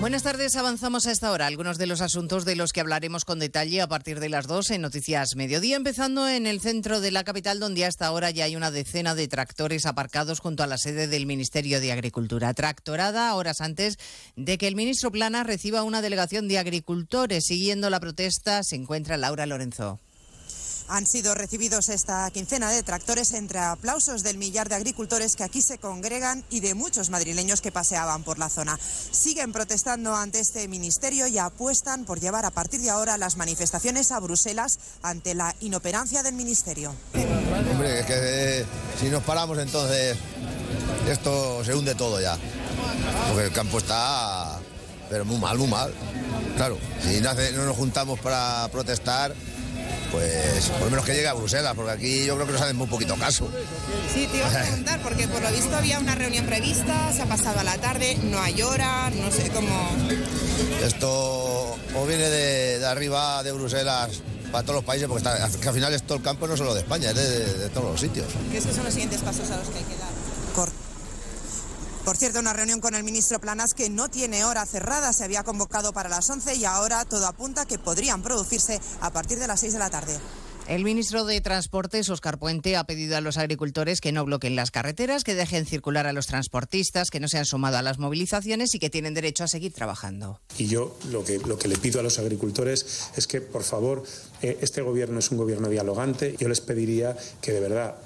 Buenas tardes, avanzamos a esta hora. Algunos de los asuntos de los que hablaremos con detalle a partir de las dos en Noticias Mediodía, empezando en el centro de la capital, donde hasta ahora ya hay una decena de tractores aparcados junto a la sede del Ministerio de Agricultura. Tractorada horas antes de que el ministro Plana reciba una delegación de agricultores. Siguiendo la protesta se encuentra Laura Lorenzo. Han sido recibidos esta quincena de tractores entre aplausos del millar de agricultores que aquí se congregan y de muchos madrileños que paseaban por la zona. Siguen protestando ante este ministerio y apuestan por llevar a partir de ahora las manifestaciones a Bruselas ante la inoperancia del ministerio. Hombre, es que eh, si nos paramos entonces esto se hunde todo ya. Porque el campo está, pero muy mal, muy mal. Claro, si no, nos juntamos para protestar, pues por lo menos que llegue a Bruselas, porque aquí yo creo que nos hacen muy poquito caso. Sí, te iba a preguntar, porque por lo visto había una reunión prevista, se ha pasado a la tarde, no hay hora, no sé cómo... Esto o viene de, de arriba de Bruselas para todos los países, porque está- que al final esto el campo no solo de España, es de, de- de todos los sitios. ¿Qué son los siguientes pasos a los que hay que dar? Cor- Por cierto, una reunión con el ministro Planas que no tiene hora cerrada, se había convocado para las 11 y ahora todo apunta que podrían producirse a partir de las 6 de la tarde. El ministro de Transportes, Oscar Puente, ha pedido a los agricultores que no bloqueen las carreteras, que dejen circular a los transportistas, que no se han sumado a las movilizaciones y que tienen derecho a seguir trabajando. Y yo lo que, lo que le pido a los agricultores es que, por favor, eh, este gobierno es un gobierno dialogante. Yo les pediría que de verdad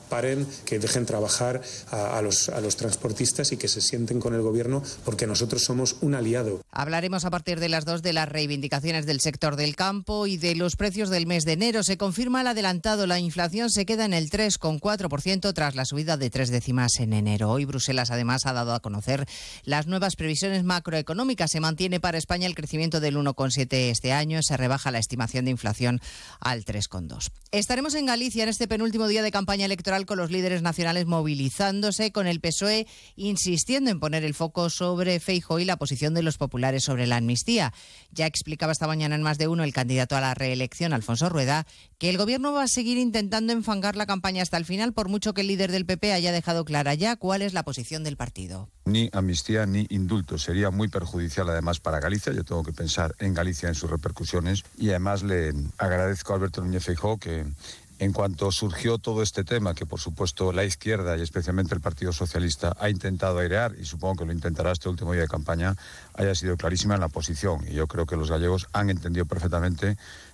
que dejen trabajar a los, a los transportistas y que se sienten con el gobierno porque nosotros somos un aliado. Hablaremos a partir de las dos de las reivindicaciones del sector del campo y de los precios del mes de enero. Se confirma el adelantado. La inflación se queda en el 3,4% tras la subida de tres décimas en enero. Hoy Bruselas además ha dado a conocer las nuevas previsiones macroeconómicas. Se mantiene para España el crecimiento del 1,7 este año. Se rebaja la estimación de inflación al 3,2. Estaremos en Galicia en este penúltimo día de campaña electoral con los líderes nacionales movilizándose, con el PSOE insistiendo en poner el foco sobre Feijóo y la posición de los populares sobre la amnistía. Ya explicaba esta mañana en más de uno el candidato a la reelección, Alfonso Rueda, que el gobierno va a seguir intentando enfangar la campaña hasta el final, por mucho que el líder del PP haya dejado clara ya cuál es la posición del partido. Ni amnistía ni indulto. Sería muy perjudicial además para Galicia. Yo tengo que pensar en Galicia, en sus repercusiones. Y además le agradezco a Alberto Núñez Feijóo que en cuanto surgió todo este tema, que por supuesto la izquierda y especialmente el Partido Socialista ha intentado airear, y supongo que lo intentará este último día de campaña, haya sido clarísima en la posición. Y yo creo que los gallegos han entendido perfectamente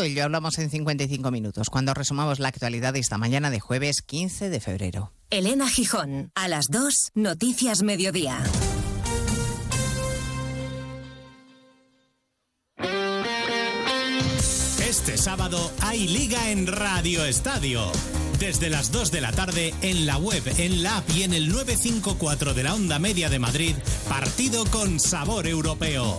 todo ello hablamos en 55 minutos, cuando resumamos la actualidad de esta mañana de jueves 15 de febrero. Elena Gijón, a las 2, Noticias Mediodía. Este sábado hay liga en Radio Estadio. Desde las 2 de la tarde en la web, en la app y en el 954 de la Onda Media de Madrid, partido con sabor europeo.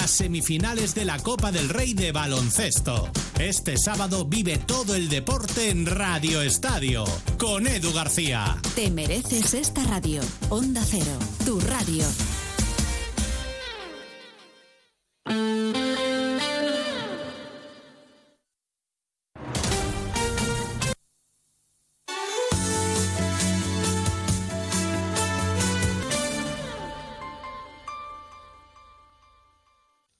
las semifinales de la Copa del Rey de Baloncesto. Este sábado vive todo el deporte en Radio Estadio con Edu García. Te mereces esta radio. Onda Cero, tu radio.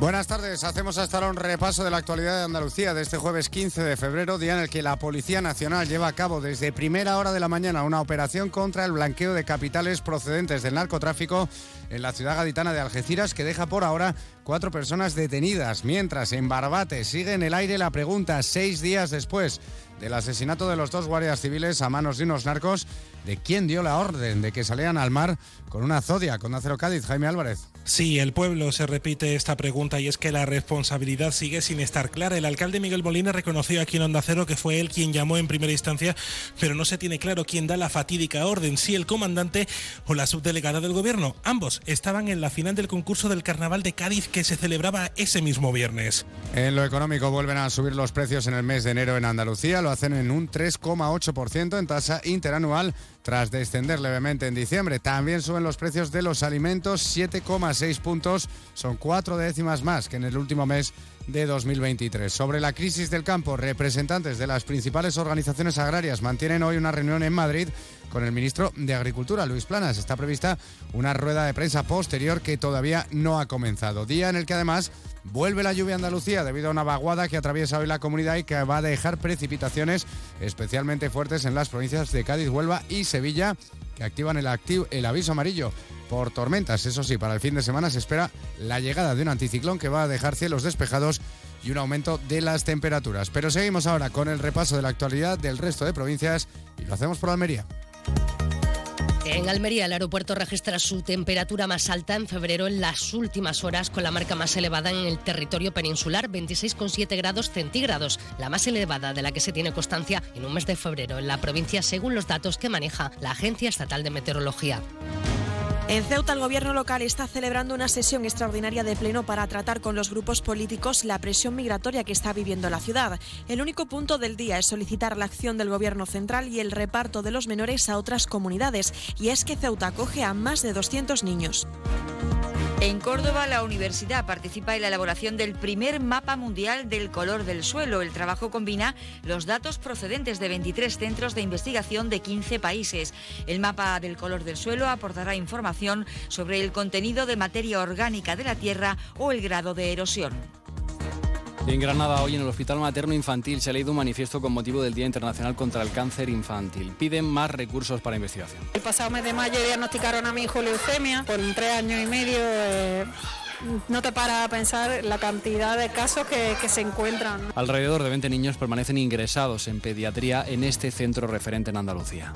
Buenas tardes. Hacemos hasta ahora un repaso de la actualidad de Andalucía de este jueves 15 de febrero, día en el que la Policía Nacional lleva a cabo desde primera hora de la mañana una operación contra el blanqueo de capitales procedentes del narcotráfico en la ciudad gaditana de Algeciras, que deja por ahora cuatro personas detenidas. Mientras en Barbate sigue en el aire la pregunta, seis días después del asesinato de los dos guardias civiles a manos de unos narcos, de quién dio la orden de que salieran al mar con una zodia, con Acero Cádiz, Jaime Álvarez. Sí, el pueblo se repite esta pregunta y es que la responsabilidad sigue sin estar clara. El alcalde Miguel Molina reconoció aquí en Onda Cero que fue él quien llamó en primera instancia, pero no se tiene claro quién da la fatídica orden, si el comandante o la subdelegada del gobierno. Ambos estaban en la final del concurso del Carnaval de Cádiz que se celebraba ese mismo viernes. En lo económico vuelven a subir los precios en el mes de enero en Andalucía, lo hacen en un 3,8% en tasa interanual tras descender levemente en diciembre. También suben los precios de los alimentos 7,6 puntos, son cuatro décimas más que en el último mes de 2023. Sobre la crisis del campo, representantes de las principales organizaciones agrarias mantienen hoy una reunión en Madrid con el ministro de Agricultura, Luis Planas. Está prevista una rueda de prensa posterior que todavía no ha comenzado. Día en el que además vuelve la lluvia a Andalucía debido a una vaguada que atraviesa hoy la comunidad y que va a dejar precipitaciones especialmente fuertes en las provincias de Cádiz, Huelva y Sevilla que activan el, el aviso amarillo por tormentas. Eso sí, para el fin de semana se espera la llegada de un anticiclón que va a dejar cielos despejados y un aumento de las temperaturas. Pero seguimos ahora con el repaso de la actualidad del resto de provincias y lo hacemos por Almería. En Almería, el aeropuerto registra su temperatura más alta en febrero en las últimas horas, con la marca más elevada en el territorio peninsular, 26,7 grados centígrados, la más elevada de la que se tiene constancia en un mes de febrero en la provincia, según los datos que maneja la Agencia Estatal de Meteorología. En Ceuta, el gobierno local está celebrando una sesión extraordinaria de pleno para tratar con los grupos políticos la presión migratoria que está viviendo la ciudad. El único punto del día es solicitar la acción del gobierno central y el reparto de los menores a otras comunidades. Y es que Ceuta acoge a más de 200 niños. En Córdoba, la universidad participa en la elaboración del primer mapa mundial del color del suelo. El trabajo combina los datos procedentes de 23 centros de investigación de 15 países. El mapa del color del suelo aportará información sobre el contenido de materia orgánica de la Tierra o el grado de erosión. En Granada, hoy en el Hospital Materno Infantil se ha leído un manifiesto con motivo del Día Internacional contra el Cáncer Infantil. Piden más recursos para investigación. El pasado mes de mayo diagnosticaron a mi hijo leucemia por tres años y medio. Eh, no te para a pensar la cantidad de casos que, que se encuentran. Alrededor de 20 niños permanecen ingresados en pediatría en este centro referente en Andalucía.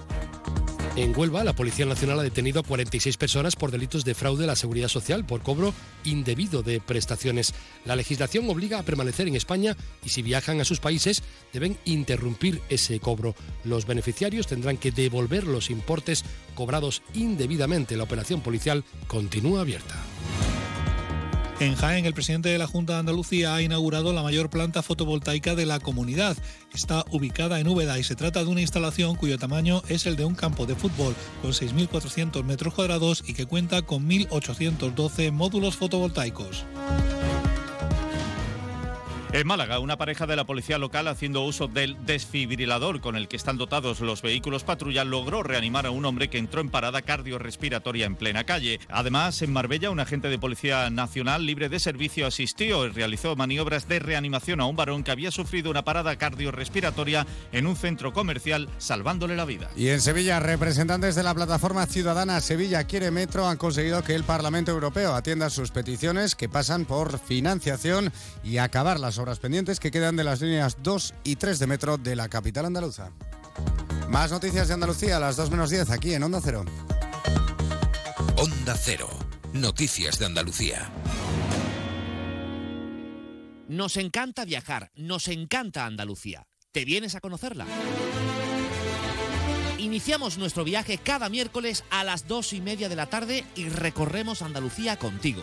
En Huelva, la Policía Nacional ha detenido a 46 personas por delitos de fraude a la seguridad social por cobro indebido de prestaciones. La legislación obliga a permanecer en España y si viajan a sus países deben interrumpir ese cobro. Los beneficiarios tendrán que devolver los importes cobrados indebidamente. La operación policial continúa abierta. En Jaén, el presidente de la Junta de Andalucía ha inaugurado la mayor planta fotovoltaica de la comunidad. Está ubicada en Úbeda y se trata de una instalación cuyo tamaño es el de un campo de fútbol con 6.400 metros cuadrados y que cuenta con 1.812 módulos fotovoltaicos. En Málaga, una pareja de la policía local haciendo uso del desfibrilador con el que están dotados los vehículos patrulla logró reanimar a un hombre que entró en parada cardiorrespiratoria en plena calle. Además, en Marbella, un agente de Policía Nacional libre de servicio asistió y realizó maniobras de reanimación a un varón que había sufrido una parada cardiorrespiratoria en un centro comercial, salvándole la vida. Y en Sevilla, representantes de la plataforma ciudadana Sevilla Quiere Metro han conseguido que el Parlamento Europeo atienda sus peticiones que pasan por financiación y acabar las obras pendientes que quedan de las líneas 2 y 3 de metro de la capital andaluza. Más noticias de Andalucía a las 2 menos 10 aquí en Onda Cero. Onda Cero. Noticias de Andalucía. Nos encanta viajar, nos encanta Andalucía. ¿Te vienes a conocerla? Iniciamos nuestro viaje cada miércoles a las dos y media de la tarde y recorremos Andalucía contigo.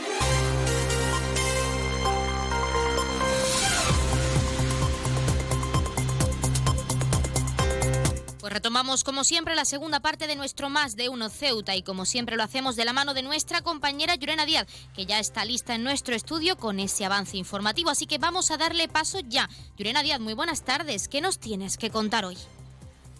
Retomamos como siempre la segunda parte de nuestro Más de Uno Ceuta y como siempre lo hacemos de la mano de nuestra compañera Yurena Díaz, que ya está lista en nuestro estudio con ese avance informativo, así que vamos a darle paso ya. Yurena Díaz, muy buenas tardes, ¿qué nos tienes que contar hoy?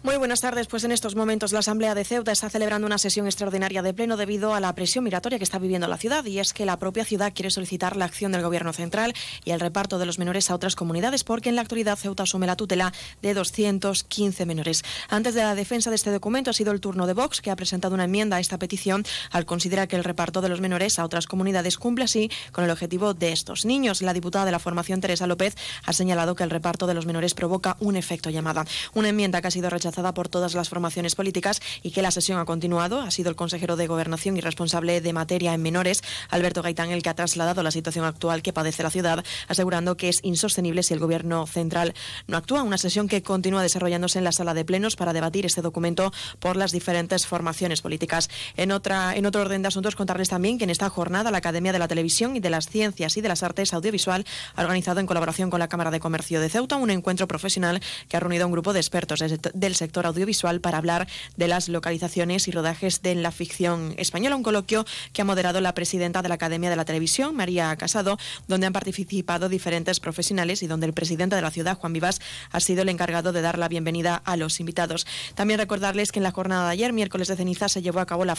Muy buenas tardes. Pues en estos momentos la Asamblea de Ceuta está celebrando una sesión extraordinaria de pleno debido a la presión migratoria que está viviendo la ciudad. Y es que la propia ciudad quiere solicitar la acción del Gobierno central y el reparto de los menores a otras comunidades, porque en la actualidad Ceuta asume la tutela de 215 menores. Antes de la defensa de este documento ha sido el turno de Vox, que ha presentado una enmienda a esta petición al considerar que el reparto de los menores a otras comunidades cumple así con el objetivo de estos niños. La diputada de la formación, Teresa López, ha señalado que el reparto de los menores provoca un efecto llamada. Una enmienda que ha sido rechazada por todas las formaciones políticas y que la sesión ha continuado. Ha sido el consejero de Gobernación y responsable de materia en menores, Alberto Gaitán, el que ha trasladado la situación actual que padece la ciudad, asegurando que es insostenible si el Gobierno central no actúa. Una sesión que continúa desarrollándose en la sala de plenos para debatir este documento por las diferentes formaciones políticas. En, otra, en otro orden de asuntos, contarles también que en esta jornada la Academia de la Televisión y de las Ciencias y de las Artes Audiovisual ha organizado en colaboración con la Cámara de Comercio de Ceuta un encuentro profesional que ha reunido a un grupo de expertos del sector audiovisual visual para hablar de las localizaciones y rodajes de la ficción española, un coloquio que ha moderado la presidenta de la Academia de la Televisión, María Casado, donde han participado diferentes profesionales y donde el presidente de la ciudad, Juan Vivas, ha sido el encargado de dar la bienvenida a los invitados. También recordarles que en la jornada de ayer, miércoles de ceniza, se llevó a cabo la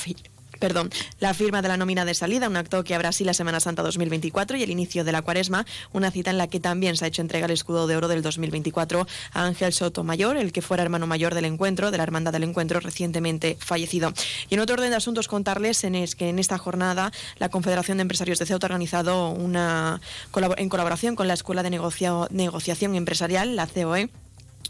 perdón, la firma de la nómina de salida, un acto que habrá así la Semana Santa 2024 y el inicio de la Cuaresma, una cita en la que también se ha hecho entrega el escudo de oro del 2024 a Ángel Soto Mayor, el que fuera hermano mayor del encuentro, de la Hermandad del Encuentro, recientemente fallecido. Y en otro orden de asuntos, contarles en es que en esta jornada la Confederación de Empresarios de Ceuta ha organizado una en colaboración con la Escuela de Negociación Empresarial, la COE,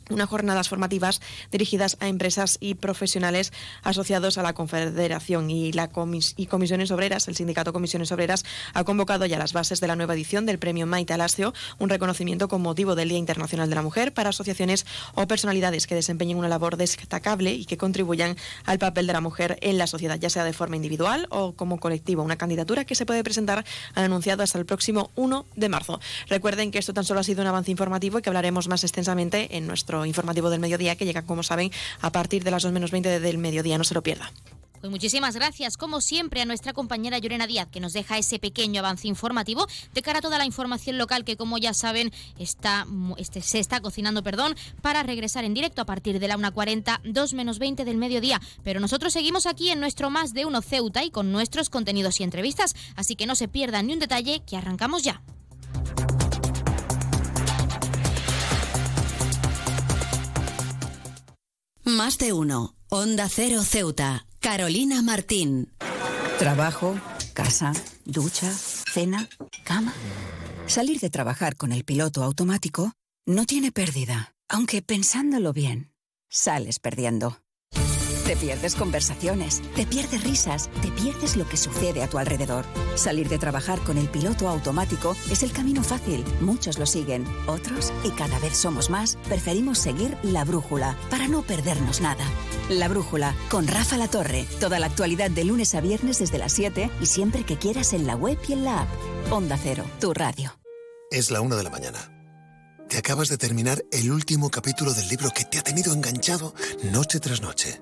unas jornadas formativas dirigidas a empresas y profesionales asociados a la Confederación y, la y Comisiones Obreras, el Sindicato Comisiones Obreras, ha convocado ya las bases de la nueva edición del Premio Maite Alasio, un reconocimiento con motivo del Día Internacional de la Mujer para asociaciones o personalidades que desempeñen una labor destacable y que contribuyan al papel de la mujer en la sociedad, ya sea de forma individual o como colectivo. Una candidatura que se puede presentar, han anunciado, hasta el próximo 1 de marzo. Recuerden que esto tan solo ha sido un avance informativo y que hablaremos más extensamente en nuestro informativo del mediodía que llega, como saben, a partir de las 2 menos 20 del mediodía. No se lo pierda. Pues muchísimas gracias, como siempre, a nuestra compañera Llorena Díaz, que nos deja ese pequeño avance informativo de cara a toda la información local que, como ya saben, está, este, se está cocinando perdón, para regresar en directo a partir de la 1.40, 2 menos 20 del mediodía. Pero nosotros seguimos aquí en nuestro Más de Uno Ceuta y con nuestros contenidos y entrevistas, así que no se pierdan ni un detalle, que arrancamos ya. Más de uno. Onda Cero Ceuta. Carolina Martín. Trabajo, casa, ducha, cena, cama. Salir de trabajar con el piloto automático no tiene pérdida, aunque pensándolo bien, sales perdiendo. Te pierdes conversaciones, te pierdes risas, te pierdes lo que sucede a tu alrededor. Salir de trabajar con el piloto automático es el camino fácil. Muchos lo siguen, otros, y cada vez somos más, preferimos seguir la brújula para no perdernos nada. La brújula con Rafa La Torre. Toda la actualidad de lunes a viernes desde las 7 y siempre que quieras en la web y en la app. Onda Cero, tu radio. Es la una de la mañana. Te acabas de terminar el último capítulo del libro que te ha tenido enganchado noche tras noche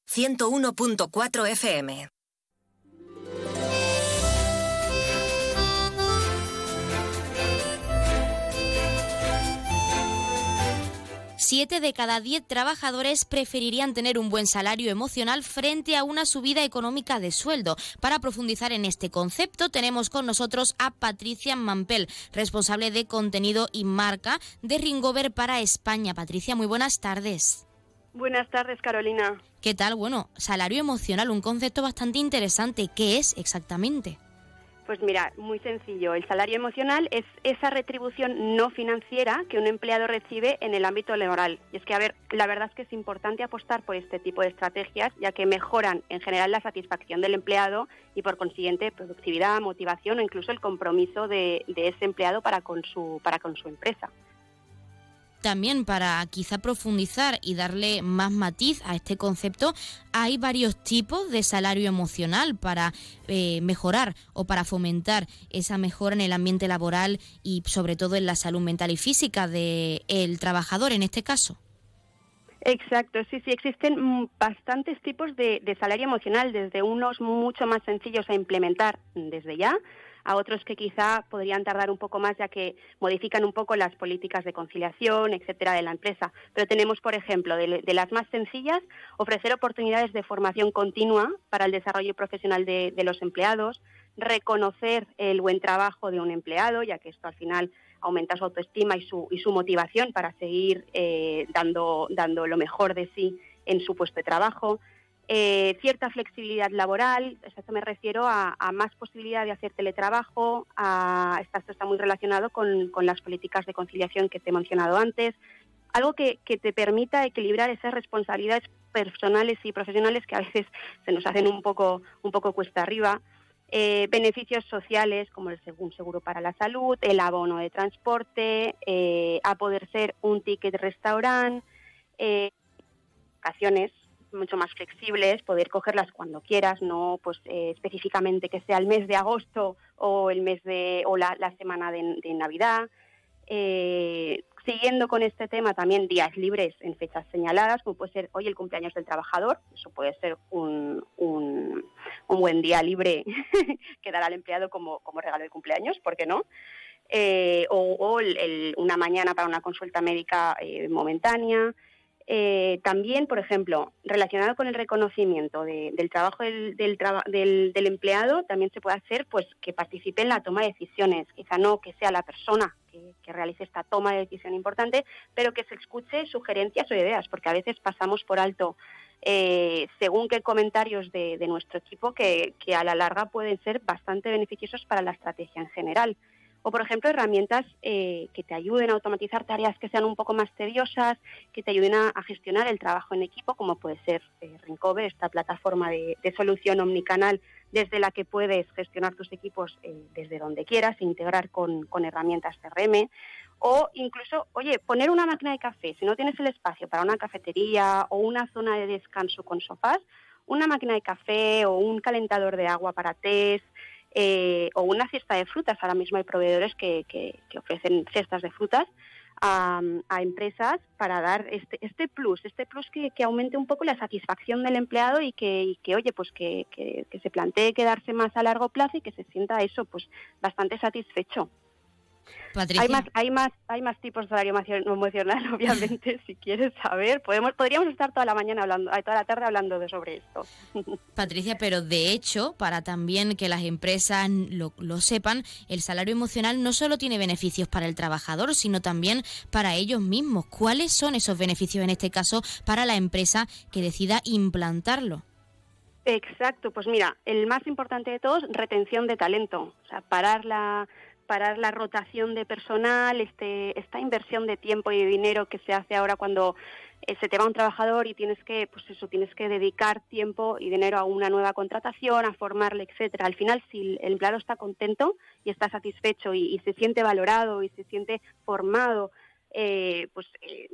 101.4 FM. Siete de cada diez trabajadores preferirían tener un buen salario emocional frente a una subida económica de sueldo. Para profundizar en este concepto, tenemos con nosotros a Patricia Mampel, responsable de contenido y marca de Ringover para España. Patricia, muy buenas tardes. Buenas tardes, Carolina. ¿Qué tal? Bueno, salario emocional, un concepto bastante interesante. ¿Qué es exactamente? Pues mira, muy sencillo. El salario emocional es esa retribución no financiera que un empleado recibe en el ámbito laboral. Y es que, a ver, la verdad es que es importante apostar por este tipo de estrategias, ya que mejoran en general la satisfacción del empleado y, por consiguiente, productividad, motivación o incluso el compromiso de, de ese empleado para con su, para con su empresa también para quizá profundizar y darle más matiz a este concepto, hay varios tipos de salario emocional para eh, mejorar o para fomentar esa mejora en el ambiente laboral y sobre todo en la salud mental y física del trabajador en este caso. Exacto, sí, sí, existen bastantes tipos de salario emocional, desde unos mucho más sencillos a implementar desde ya, a otros que quizá podrían tardar un poco más ya que modifican un poco las políticas de conciliación, etcétera, de la empresa. Pero tenemos, por ejemplo, de, las más sencillas, ofrecer oportunidades de formación continua para el desarrollo profesional de, los empleados, reconocer el buen trabajo de un empleado, ya que esto al final aumenta su autoestima y su, y su motivación para seguir eh, dando, dando lo mejor de sí en su puesto de trabajo, eh, cierta flexibilidad laboral, esto me refiero a, más posibilidad de hacer teletrabajo, a, esto está muy relacionado con, las políticas de conciliación que te he mencionado antes, algo que, te permita equilibrar esas responsabilidades personales y profesionales que a veces se nos hacen un poco, un poco cuesta arriba. Eh, beneficios sociales como el seguro para la salud, el abono de transporte, eh, a poder ser un ticket restaurante, vacaciones, mucho más flexibles, poder cogerlas cuando quieras, no pues eh, específicamente que sea el mes de agosto o el mes de o la, semana de, Navidad. Eh, siguiendo con este tema también días libres en fechas señaladas, como puede ser hoy el cumpleaños del trabajador, eso puede ser un, un, buen día libre que dará al empleado como, como regalo de cumpleaños, ¿por qué no? Eh, o, una mañana para una consulta médica momentánea, eh, también, por ejemplo, relacionado con el reconocimiento del trabajo del, empleado, también se puede hacer pues que participe en la toma de decisiones. Quizá no que sea la persona que, realice esta toma de decisión importante, pero que se escuche sugerencias o ideas, porque a veces pasamos por alto eh, según qué comentarios de, nuestro equipo que, que a la larga pueden ser bastante beneficiosos para la estrategia en general o por ejemplo herramientas eh, que te ayuden a automatizar tareas que sean un poco más tediosas, que te ayuden a, gestionar el trabajo en equipo, como puede ser eh, esta plataforma de, solución omnicanal desde la que puedes gestionar tus equipos eh, desde donde quieras, integrar con, con herramientas CRM o incluso, oye, poner una máquina de café, si no tienes el espacio para una cafetería o una zona de descanso con sofás, una máquina de café o un calentador de agua para test, eh, o una cesta de frutas. Ahora mismo hay proveedores que, que, ofrecen cestas de frutas a, empresas para dar este, este plus, este plus que, que, aumente un poco la satisfacción del empleado y que, y que oye, pues que, que, se plantee quedarse más a largo plazo y que se sienta eso, pues bastante satisfecho. Hay más, hay más, hay más tipos de salario emocional, obviamente, si quieres saber. Podemos, podríamos estar toda la mañana hablando, toda la tarde hablando de sobre esto. Patricia, pero de hecho, para también que las empresas lo, sepan, el salario emocional no solo tiene beneficios para el trabajador, sino también para ellos mismos. ¿Cuáles son esos beneficios en este caso para la empresa que decida implantarlo? Exacto, pues mira, el más importante de todos, retención de talento. O sea, parar la parar la rotación de personal, este, esta inversión de tiempo y de dinero que se hace ahora cuando eh, se te va un trabajador y tienes que, pues eso, tienes que dedicar tiempo y dinero a una nueva contratación, a formarle, etcétera. Al final, si el empleado está contento y está satisfecho y, se siente valorado y se siente formado, eh, pues eh,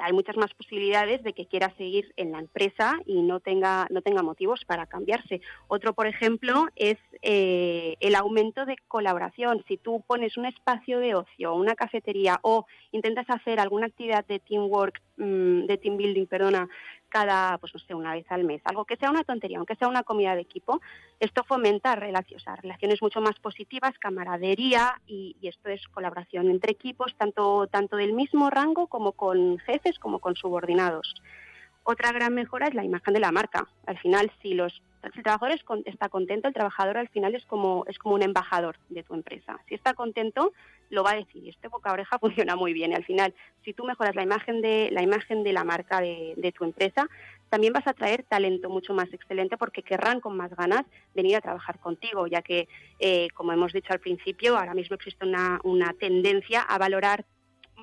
hay muchas más posibilidades de que quiera seguir en la empresa y no tenga, no tenga motivos para cambiarse. Otro, por ejemplo, es eh, el aumento de colaboración. Si tú pones un espacio de ocio, una cafetería o intentas hacer alguna actividad de teamwork, mm, de team building, perdona, cada, pues no sé, una vez al mes, algo que sea una tontería, aunque sea una comida de equipo, esto fomenta relaciones, relaciones mucho más positivas, camaradería y, esto es colaboración entre equipos, tanto, tanto del mismo rango como con jefes como con subordinados. Otra gran mejora es la imagen de la marca. Al final, si los si el trabajador está contento, el trabajador al final es como, es como un embajador de tu empresa. Si está contento, lo va a decir. Este boca oreja funciona muy bien. Y al final, si tú mejoras la imagen de la, imagen de la marca de, tu empresa, también vas a traer talento mucho más excelente porque querrán con más ganas venir a trabajar contigo, ya que, eh, como hemos dicho al principio, ahora mismo existe una, una tendencia a valorar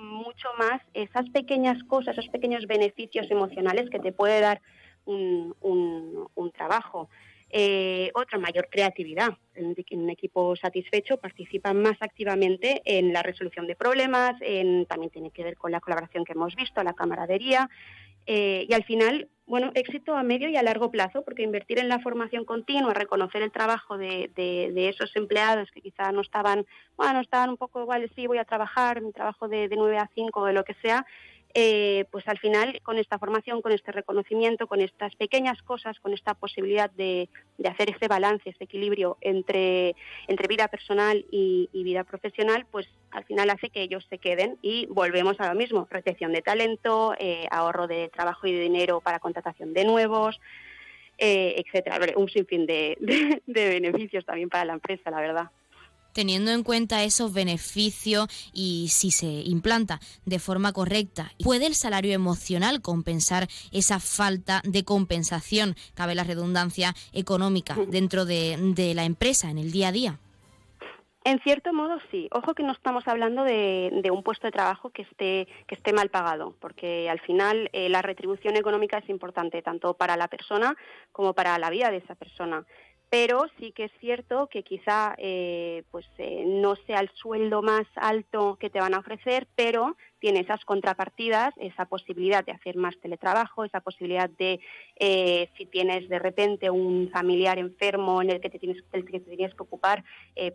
mucho más esas pequeñas cosas, esos pequeños beneficios emocionales que te puede dar un, trabajo. Eh, otra, mayor creatividad. En, un equipo satisfecho participa más activamente en la resolución de problemas, en, también tiene que ver con la colaboración que hemos visto, la camaradería. Eh, y al final, bueno, éxito a medio y a largo plazo, porque invertir en la formación continua, reconocer el trabajo de, de, esos empleados que quizá no estaban, bueno, estaban un poco igual, sí, voy a trabajar, mi trabajo de, de 9 a 5 o de lo que sea, eh, pues al final con esta formación, con este reconocimiento, con estas pequeñas cosas, con esta posibilidad de, hacer ese balance, ese equilibrio entre, entre vida personal y, vida profesional, pues al final hace que ellos se queden y volvemos a lo mismo, retención de talento, eh, ahorro de trabajo y de dinero para contratación de nuevos, eh, etcétera. Un sinfín de beneficios también para la empresa, la verdad teniendo en cuenta esos beneficios y si se implanta de forma correcta, ¿puede el salario emocional compensar esa falta de compensación, cabe la redundancia económica, dentro de, la empresa en el día a día? En cierto modo sí. Ojo que no estamos hablando de, un puesto de trabajo que esté, que esté mal pagado, porque al final eh, la retribución económica es importante tanto para la persona como para la vida de esa persona pero sí que es cierto que quizá eh, pues eh, no sea el sueldo más alto que te van a ofrecer, pero tiene esas contrapartidas, esa posibilidad de hacer más teletrabajo, esa posibilidad de eh, si tienes de repente un familiar enfermo en el que te tienes, el que te tienes que ocupar,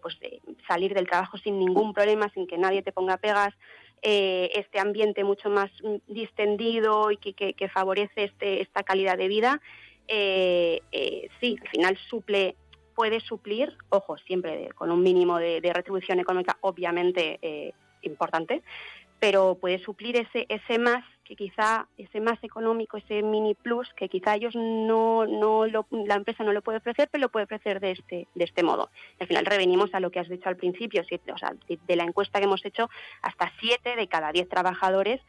pues salir del trabajo sin ningún problema, sin que nadie te ponga pegas. este ambiente mucho más mm, distendido y que, que favorece este, esta calidad de vida eh, eh, sí, al final suple, puede suplir, ojo, siempre con un mínimo de, retribución económica obviamente eh, importante, pero puede suplir ese, ese más que quizá ese más económico, ese mini plus que quizá ellos no, no la empresa no lo puede ofrecer, pero lo puede ofrecer de este, de este modo. Al final revenimos a lo que has dicho al principio, siete, o sea, de, la encuesta que hemos hecho, hasta siete de cada diez trabajadores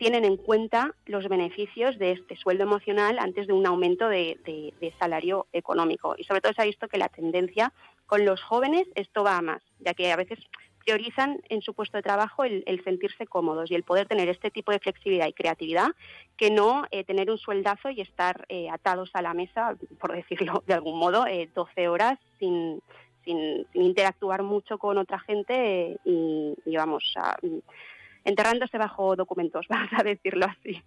tienen en cuenta los beneficios de este sueldo emocional antes de un aumento de, salario económico. Y sobre todo se ha visto que la tendencia con los jóvenes esto va a más, ya que a veces priorizan en su puesto de trabajo el, sentirse cómodos y el poder tener este tipo de flexibilidad y creatividad que no eh, tener un sueldazo y estar eh, atados a la mesa, por decirlo de algún modo, 12 horas sin, sin, interactuar mucho con otra gente y, y vamos a enterrándose bajo documentos, vamos a decirlo así.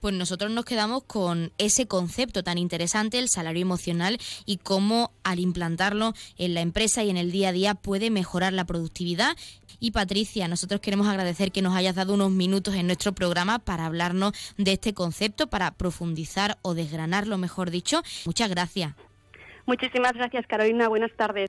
Pues nosotros nos quedamos con ese concepto tan interesante, el salario emocional, y cómo al implantarlo en la empresa y en el día a día puede mejorar la productividad. Y Patricia, nosotros queremos agradecer que nos hayas dado unos minutos en nuestro programa para hablarnos de este concepto, para profundizar o desgranarlo, mejor dicho. Muchas gracias. Muchísimas gracias, Carolina. Buenas tardes.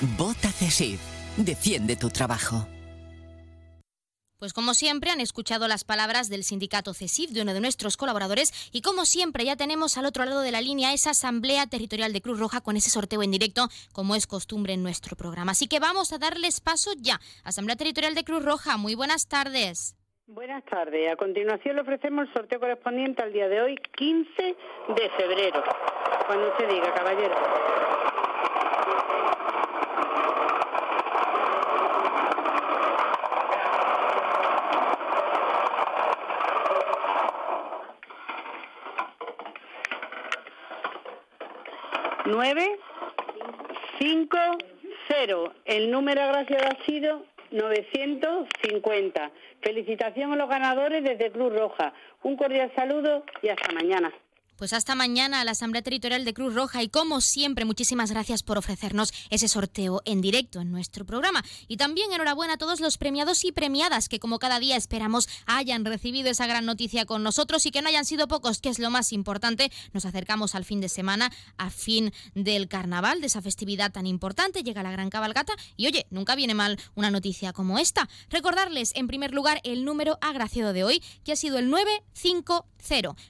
Vota CESIF. Defiende tu trabajo. Pues como siempre han escuchado las palabras del sindicato CESIF, de uno de nuestros colaboradores, y como siempre ya tenemos al otro lado de la línea esa asamblea territorial de Cruz Roja con ese sorteo en directo, como es costumbre en nuestro programa. Así que vamos a darles paso ya. Asamblea Territorial de Cruz Roja, muy buenas tardes. Buenas tardes. A continuación le ofrecemos el sorteo correspondiente al día de hoy, 15 de febrero. Cuando usted diga, caballero. Nueve, cinco, cero. El número agraciado ha sido 950. Felicitación a los ganadores desde Cruz Roja. Un cordial saludo y hasta mañana. Pues hasta mañana a la Asamblea Territorial de Cruz Roja y como siempre muchísimas gracias por ofrecernos ese sorteo en directo en nuestro programa. Y también enhorabuena a todos los premiados y premiadas que como cada día esperamos hayan recibido esa gran noticia con nosotros y que no hayan sido pocos, que es lo más importante. Nos acercamos al fin de semana, a fin del carnaval, de esa festividad tan importante, llega la gran cabalgata y oye, nunca viene mal una noticia como esta. Recordarles en primer lugar el número agraciado de hoy, que ha sido el 950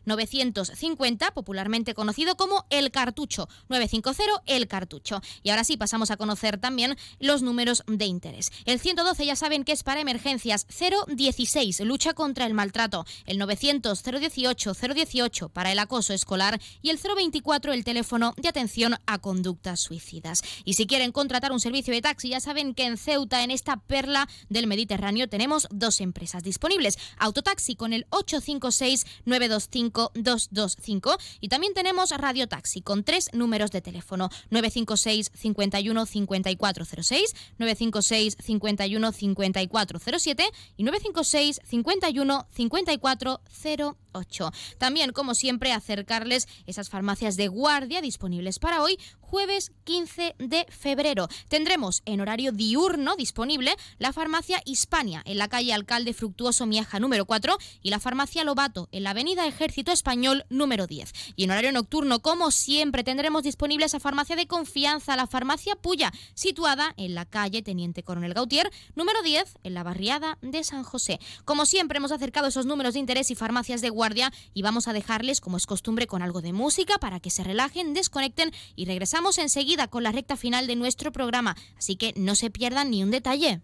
950 popularmente conocido como el cartucho. 950 el cartucho. Y ahora sí, pasamos a conocer también los números de interés. El 112 ya saben que es para emergencias. 016, lucha contra el maltrato. El 900 018 018 para el acoso escolar. Y el 024 el teléfono de atención a conductas suicidas. Y si quieren contratar un servicio de taxi, ya saben que en Ceuta, en esta perla del Mediterráneo, tenemos dos empresas disponibles. Autotaxi con el 856 925 225 y también tenemos Radio Taxi con tres números de teléfono 956 51 5406, 956 51 5407 y 956 51 5408. También, como siempre, acercarles esas farmacias de guardia disponibles para hoy, jueves 15 de febrero. Tendremos en horario diurno disponible la farmacia Hispania en la calle Alcalde Fructuoso Miaja número 4 y la farmacia Lobato en la avenida Ejército Español número 10. Y en horario nocturno, como siempre, tendremos disponible esa farmacia de confianza, la farmacia Puya, situada en la calle Teniente Coronel Gautier, número 10, en la barriada de San José. Como siempre, hemos acercado esos números de interés y farmacias de guardia y vamos a dejarles, como es costumbre, con algo de música para que se relajen, desconecten y regresamos enseguida con la recta final de nuestro programa. Así que no se pierdan ni un detalle.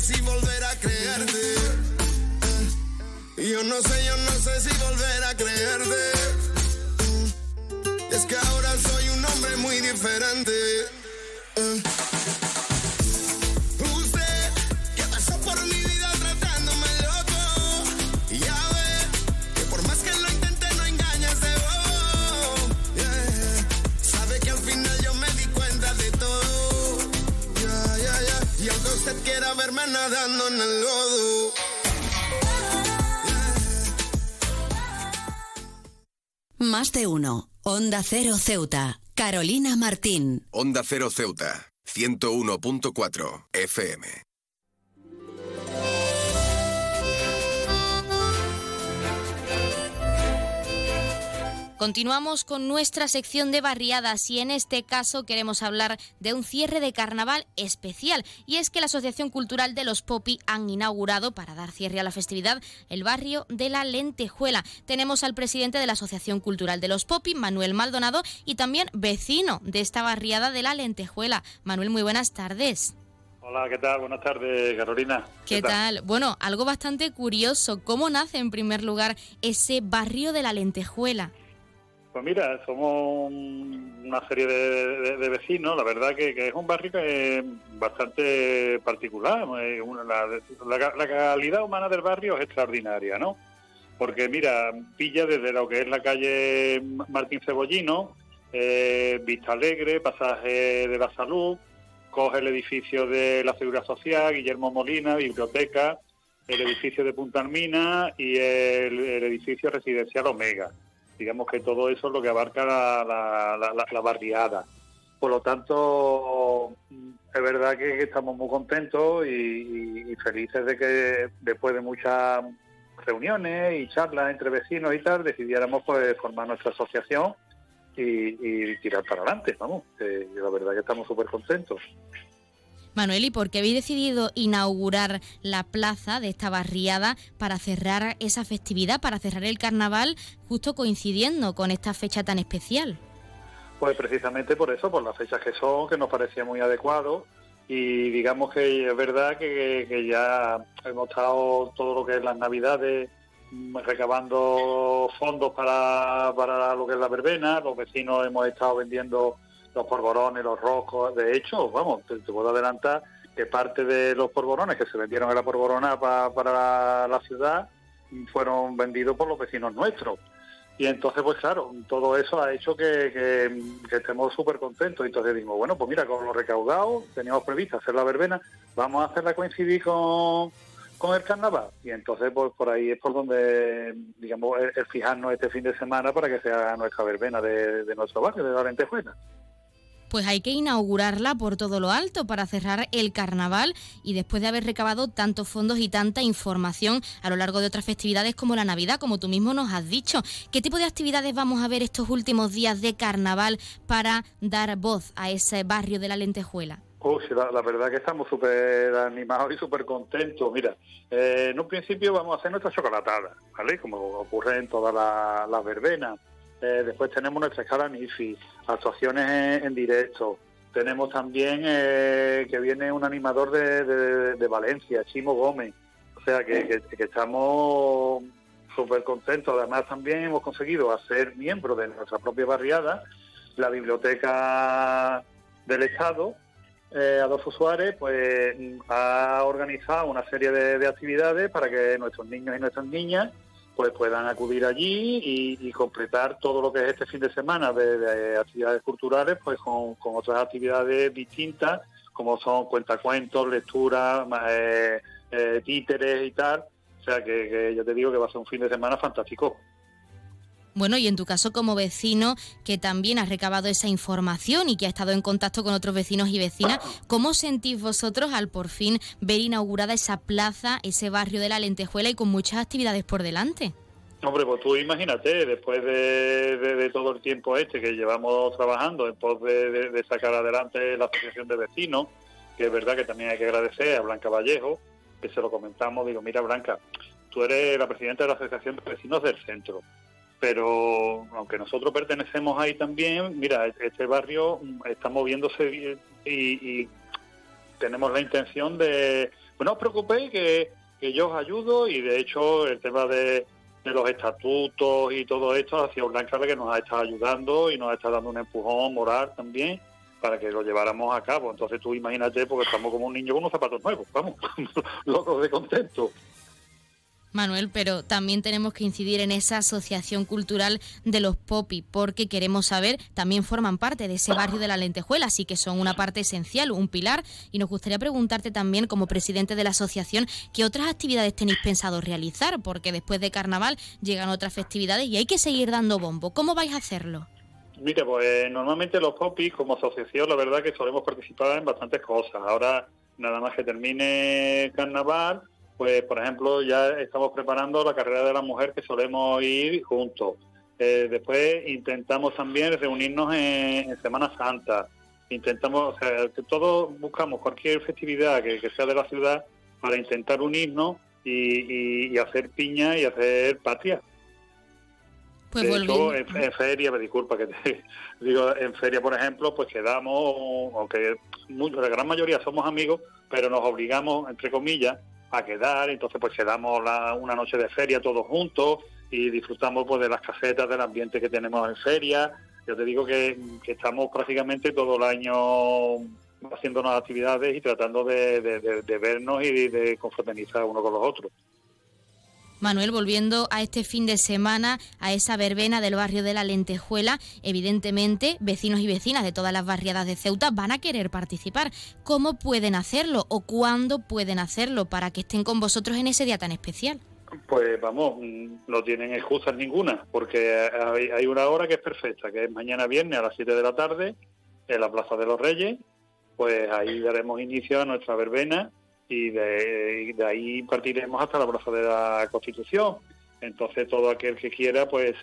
Si volver a creerte. Yo no sé, yo no sé si volver a creerte. Es que ahora soy un hombre muy diferente. Bailando en el lodo. Más de uno. Onda Cero Ceuta. Carolina Martín. Onda Cero Ceuta, 101.4 FM. Continuamos con nuestra sección de barriadas y en este caso queremos hablar de un cierre de carnaval especial. Y es que la Asociación Cultural de los Popi han inaugurado, para dar cierre a la festividad, el barrio de la Lentejuela. Tenemos al presidente de la Asociación Cultural de los Popi, Manuel Maldonado, y también vecino de esta barriada de la Lentejuela. Manuel, muy buenas tardes. Hola, ¿qué tal? Buenas tardes, Carolina. ¿Qué, tal? Bueno, algo bastante curioso. ¿Cómo nace en primer lugar ese barrio de la Lentejuela? Pues mira, somos una serie de, vecinos, la verdad que, es un barrio que es bastante particular. eh, la, la- la calidad humana del barrio es extraordinaria, ¿no? Porque mira, pilla desde lo que es la calle Martín Cebollino, eh, Vista Alegre, Pasaje de la Salud, coge el edificio de la Seguridad Social, Guillermo Molina, Biblioteca, el edificio de Punta Armina y el edificio residencial Omega. Digamos que todo eso es lo que abarca la, la- barriada. Por lo tanto, mm, es verdad que, estamos muy contentos y, felices de que después de muchas reuniones y charlas entre vecinos y tal, decidiéramos pues formar nuestra asociación y, tirar para adelante, vamos. la verdad que estamos súper contentos. Manuel, ¿y por qué habéis decidido inaugurar la plaza de esta barriada para cerrar esa festividad, para cerrar el carnaval, justo coincidiendo con esta fecha tan especial? Pues precisamente por eso, por las fechas que son, que nos parecía muy adecuado y digamos que es verdad que, ya hemos estado todo lo que es las navidades mm, recabando fondos para, para lo que es la verbena, los vecinos hemos estado vendiendo los polvorones, los roscos, de hecho, vamos, te, puedo adelantar que parte de los polvorones que se vendieron en la polvorona pa- para la, ciudad fueron vendidos por los vecinos nuestros. Y entonces, pues claro, todo eso ha hecho que, que- estemos súper contentos. Entonces dijimos, bueno, pues mira, con lo recaudado, teníamos previsto hacer la verbena, vamos a hacerla coincidir con, con el carnaval. Y entonces, pues por ahí es por donde, digamos, el, el fijarnos este fin de semana para que sea nuestra verbena de, de nuestro barrio, de la Lentejuela. Pues hay que inaugurarla por todo lo alto para cerrar el carnaval y después de haber recabado tantos fondos y tanta información a lo largo de otras festividades como la Navidad, como tú mismo nos has dicho. ¿Qué tipo de actividades vamos a ver estos últimos días de carnaval para dar voz a ese barrio de la Lentejuela? Oh, la, la verdad que estamos súper animados y súper contentos. Mira, eh, en un principio vamos a hacer nuestra chocolatada, ¿vale? Como ocurre en todas las verbenas. Eh, después tenemos nuestra escala NIFI, actuaciones en, directo. Tenemos también eh, que viene un animador de, Valencia, Chimo Gómez. O sea que, estamos súper contentos. Además también hemos conseguido hacer miembro de nuestra propia barriada, la Biblioteca del Estado, eh, Adolfo Suárez pues ha organizado una serie de actividades para que nuestros niños y nuestras niñas pues puedan acudir allí y, completar todo lo que es este fin de semana de, de actividades culturales pues con, otras actividades distintas como son cuentacuentos, lecturas, eh, eh, títeres y tal. O sea que, que yo te digo que va a ser un fin de semana fantástico. Bueno, y en tu caso como vecino que también has recabado esa información y que ha estado en contacto con otros vecinos y vecinas, ¿cómo sentís vosotros al por fin ver inaugurada esa plaza, ese barrio de la Lentejuela y con muchas actividades por delante? Hombre, pues tú imagínate, después de, todo el tiempo este que llevamos trabajando en pos de- de sacar adelante la Asociación de Vecinos, que es verdad que también hay que agradecer a Blanca Vallejo, que se lo comentamos, digo, mira Blanca, tú eres la presidenta de la Asociación de Vecinos del Centro, pero aunque nosotros pertenecemos ahí también, mira, este barrio mm, está moviéndose y, y tenemos la intención de, pues no os preocupéis que, que yo os ayudo y de hecho el tema de, de los estatutos y todo esto ha sido Blanca la que nos ha estado ayudando y nos ha estado dando un empujón moral también para que lo lleváramos a cabo. Entonces tú imagínate, porque estamos como un niño con unos zapatos nuevos, vamos, locos de contento. Manuel, pero también tenemos que incidir en esa asociación cultural de los Popi, porque queremos saber, también forman parte de ese barrio de la Lentejuela, así que son una parte esencial, un pilar, y nos gustaría preguntarte también, como presidente de la asociación, qué otras actividades tenéis pensado realizar, porque después de carnaval llegan otras festividades y hay que seguir dando bombo. ¿Cómo vais a hacerlo? Mire, pues normalmente los Popis, como asociación, la verdad que solemos participar en bastantes cosas. Ahora, nada más que termine carnaval, pues por ejemplo ya estamos preparando la carrera de la mujer que solemos ir juntos. Eh, después intentamos también reunirnos en, Semana Santa. Intentamos, o sea, que todos buscamos cualquier festividad que, sea de la ciudad para intentar unirnos y, hacer piña y hacer patria. Pues de hecho, en, feria, me disculpa que te digo, en feria, por ejemplo, pues quedamos, aunque la gran mayoría somos amigos, pero nos obligamos, entre comillas, a quedar, entonces pues quedamos la, una noche de feria todos juntos y disfrutamos pues de las casetas, del ambiente que tenemos en feria. Yo te digo que, estamos prácticamente todo el año haciendo unas actividades y tratando de, vernos y de confraternizar uno con los otros. Manuel, volviendo a este fin de semana, a esa verbena del barrio de la Lentejuela, evidentemente vecinos y vecinas de todas las barriadas de Ceuta van a querer participar. ¿Cómo pueden hacerlo o cuándo pueden hacerlo para que estén con vosotros en ese día tan especial? Pues vamos, no tienen excusas ninguna, porque hay, una hora que es perfecta, que es mañana viernes a las 7 de la tarde en la Plaza de los Reyes, pues ahí daremos inicio a nuestra verbena y de, ahí partiremos hasta la Plaza de la Constitución. Entonces todo aquel que quiera, pues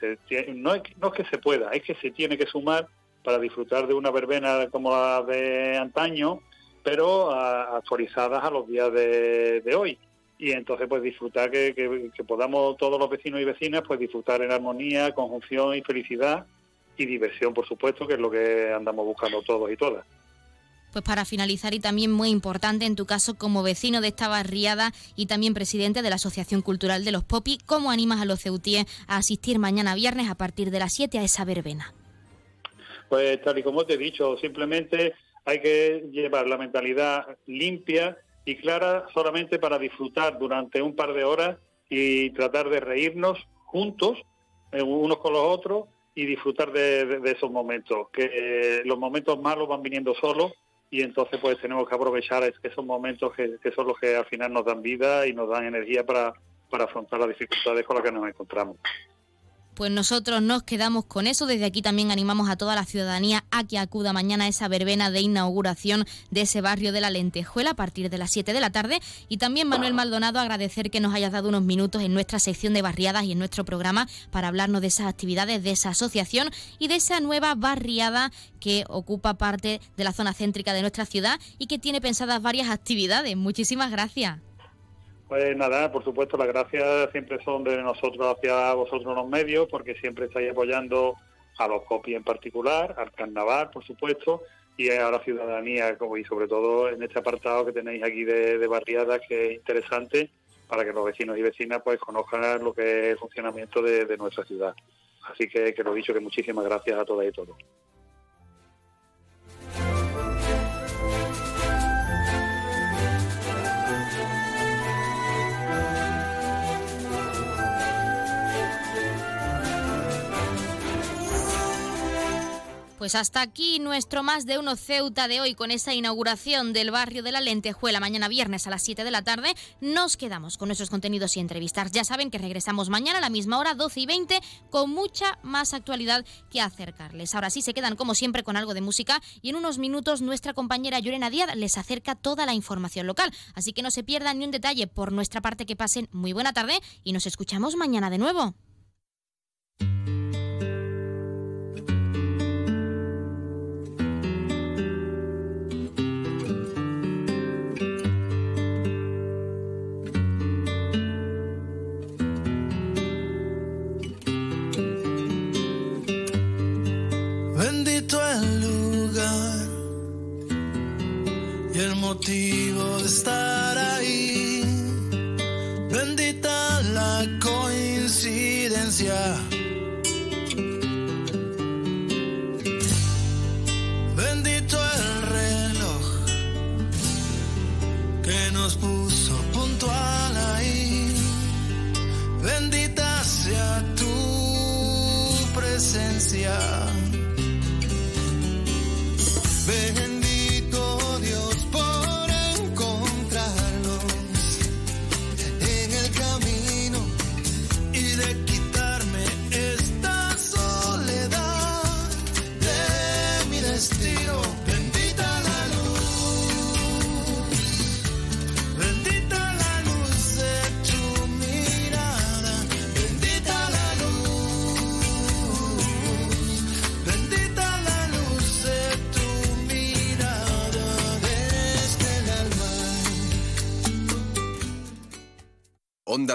no, es, no es que se pueda, es que se tiene que sumar para disfrutar de una verbena como la de antaño, pero actualizadas a los días de, hoy. Y entonces pues disfrutar que, que, podamos todos los vecinos y vecinas pues disfrutar en armonía, conjunción y felicidad y diversión, por supuesto, que es lo que andamos buscando todos y todas. Pues para finalizar y también muy importante en tu caso como vecino de esta barriada y también presidente de la Asociación Cultural de los Popi, ¿cómo animas a los ceutíes a asistir mañana viernes a partir de las 7 a esa verbena? Pues tal y como te he dicho, simplemente hay que llevar la mentalidad limpia y clara solamente para disfrutar durante un par de horas y tratar de reírnos juntos, eh, unos con los otros, y disfrutar de, esos momentos, que eh, los momentos malos van viniendo solos y entonces pues tenemos que aprovechar esos momentos que, son los que al final nos dan vida y nos dan energía para, para afrontar las dificultades con las que nos encontramos. Pues nosotros nos quedamos con eso. Desde aquí también animamos a toda la ciudadanía a que acuda mañana a esa verbena de inauguración de ese barrio de la Lentejuela a partir de las 7 de la tarde. Y también, Manuel Maldonado, agradecer que nos hayas dado unos minutos en nuestra sección de barriadas y en nuestro programa para hablarnos de esas actividades, de esa asociación y de esa nueva barriada que ocupa parte de la zona céntrica de nuestra ciudad y que tiene pensadas varias actividades. Muchísimas gracias. Pues nada, por supuesto, las gracias siempre son de nosotros hacia vosotros los medios, porque siempre estáis apoyando a los copies en particular, al carnaval, por supuesto, y a la ciudadanía, como y sobre todo en este apartado que tenéis aquí de, barriadas, que es interesante para que los vecinos y vecinas pues conozcan lo que es el funcionamiento de, de nuestra ciudad. Así que, que lo dicho, que muchísimas gracias a todas y todos. Pues hasta aquí nuestro más de uno Ceuta de hoy con esa inauguración del barrio de la Lentejuela mañana viernes a las 7 de la tarde. Nos quedamos con nuestros contenidos y entrevistas. Ya saben que regresamos mañana a la misma hora, 12 y 20, con mucha más actualidad que acercarles. Ahora sí se quedan como siempre con algo de música y en unos minutos nuestra compañera Llorena Díaz les acerca toda la información local. Así que no se pierdan ni un detalle por nuestra parte que pasen muy buena tarde y nos escuchamos mañana de nuevo.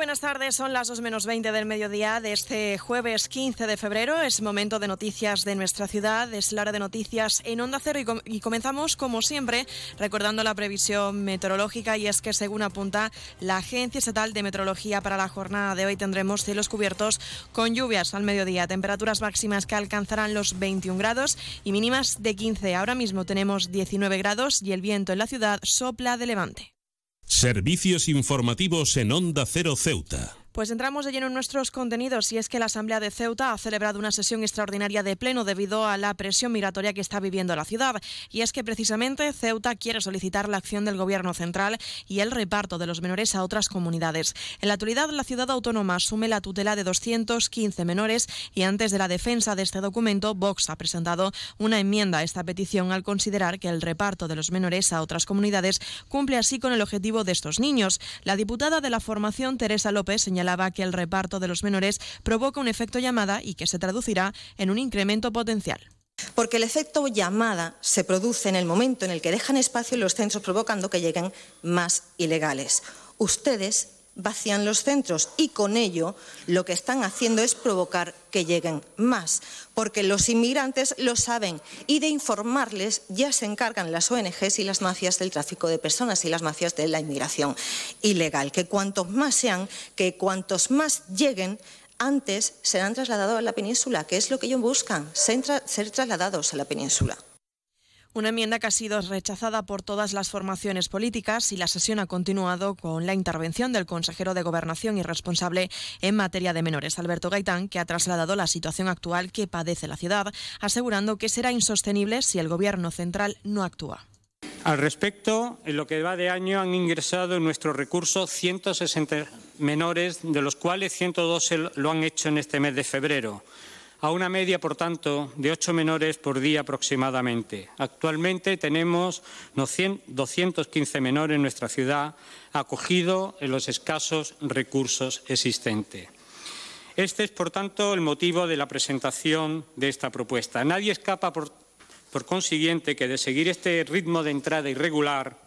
Buenas tardes, son las 2 menos 20 del mediodía de este jueves 15 de febrero. Es momento de noticias de nuestra ciudad, es la hora de noticias en Onda Cero y, y comenzamos como siempre recordando la previsión meteorológica y es que según apunta la Agencia Estatal de Meteorología para la jornada de hoy tendremos cielos cubiertos con lluvias al mediodía, temperaturas máximas que alcanzarán los 21 grados y mínimas de 15. Ahora mismo tenemos 19 grados y el viento en la ciudad sopla de levante. Servicios informativos en Onda Cero Ceuta. Pues entramos de lleno en nuestros contenidos y es que la Asamblea de Ceuta ha celebrado una sesión extraordinaria de pleno debido a la presión migratoria que está viviendo la ciudad. Y es que precisamente Ceuta quiere solicitar la acción del Gobierno central y el reparto de los menores a otras comunidades. En la actualidad, la ciudad autónoma asume la tutela de 215 menores y antes de la defensa de este documento, Vox ha presentado una enmienda a esta petición al considerar que el reparto de los menores a otras comunidades cumple así con el objetivo de estos niños. La diputada de la formación, Teresa López, señalaba que el reparto de los menores provoca un efecto llamada y que se traducirá en un incremento potencial. Porque el efecto llamada se produce en el momento en el que dejan espacio en los centros provocando que lleguen más ilegales. Ustedes vacían los centros y con ello lo que están haciendo es provocar que lleguen más, porque los inmigrantes lo saben y de informarles ya se encargan las ONGs y las mafias del tráfico de personas y las mafias de la inmigración ilegal, que cuantos más sean, que cuantos más lleguen, antes serán trasladados a la península, que es lo que ellos buscan, ser, tra- ser trasladados a la península. Una enmienda que ha sido rechazada por todas las formaciones políticas y la sesión ha continuado con la intervención del consejero de Gobernación y responsable en materia de menores, Alberto Gaitán, que ha trasladado la situación actual que padece la ciudad, asegurando que será insostenible si el Gobierno central no actúa. Al respecto, en lo que va de año han ingresado en nuestro recurso 160 menores, de los cuales 112 lo han hecho en este mes de febrero, a una media, por tanto, de ocho menores por día aproximadamente. Actualmente tenemos 215 menores en nuestra ciudad acogidos en los escasos recursos existentes. Este es, por tanto, el motivo de la presentación de esta propuesta. Nadie escapa, por, consiguiente, que de seguir este ritmo de entrada irregular,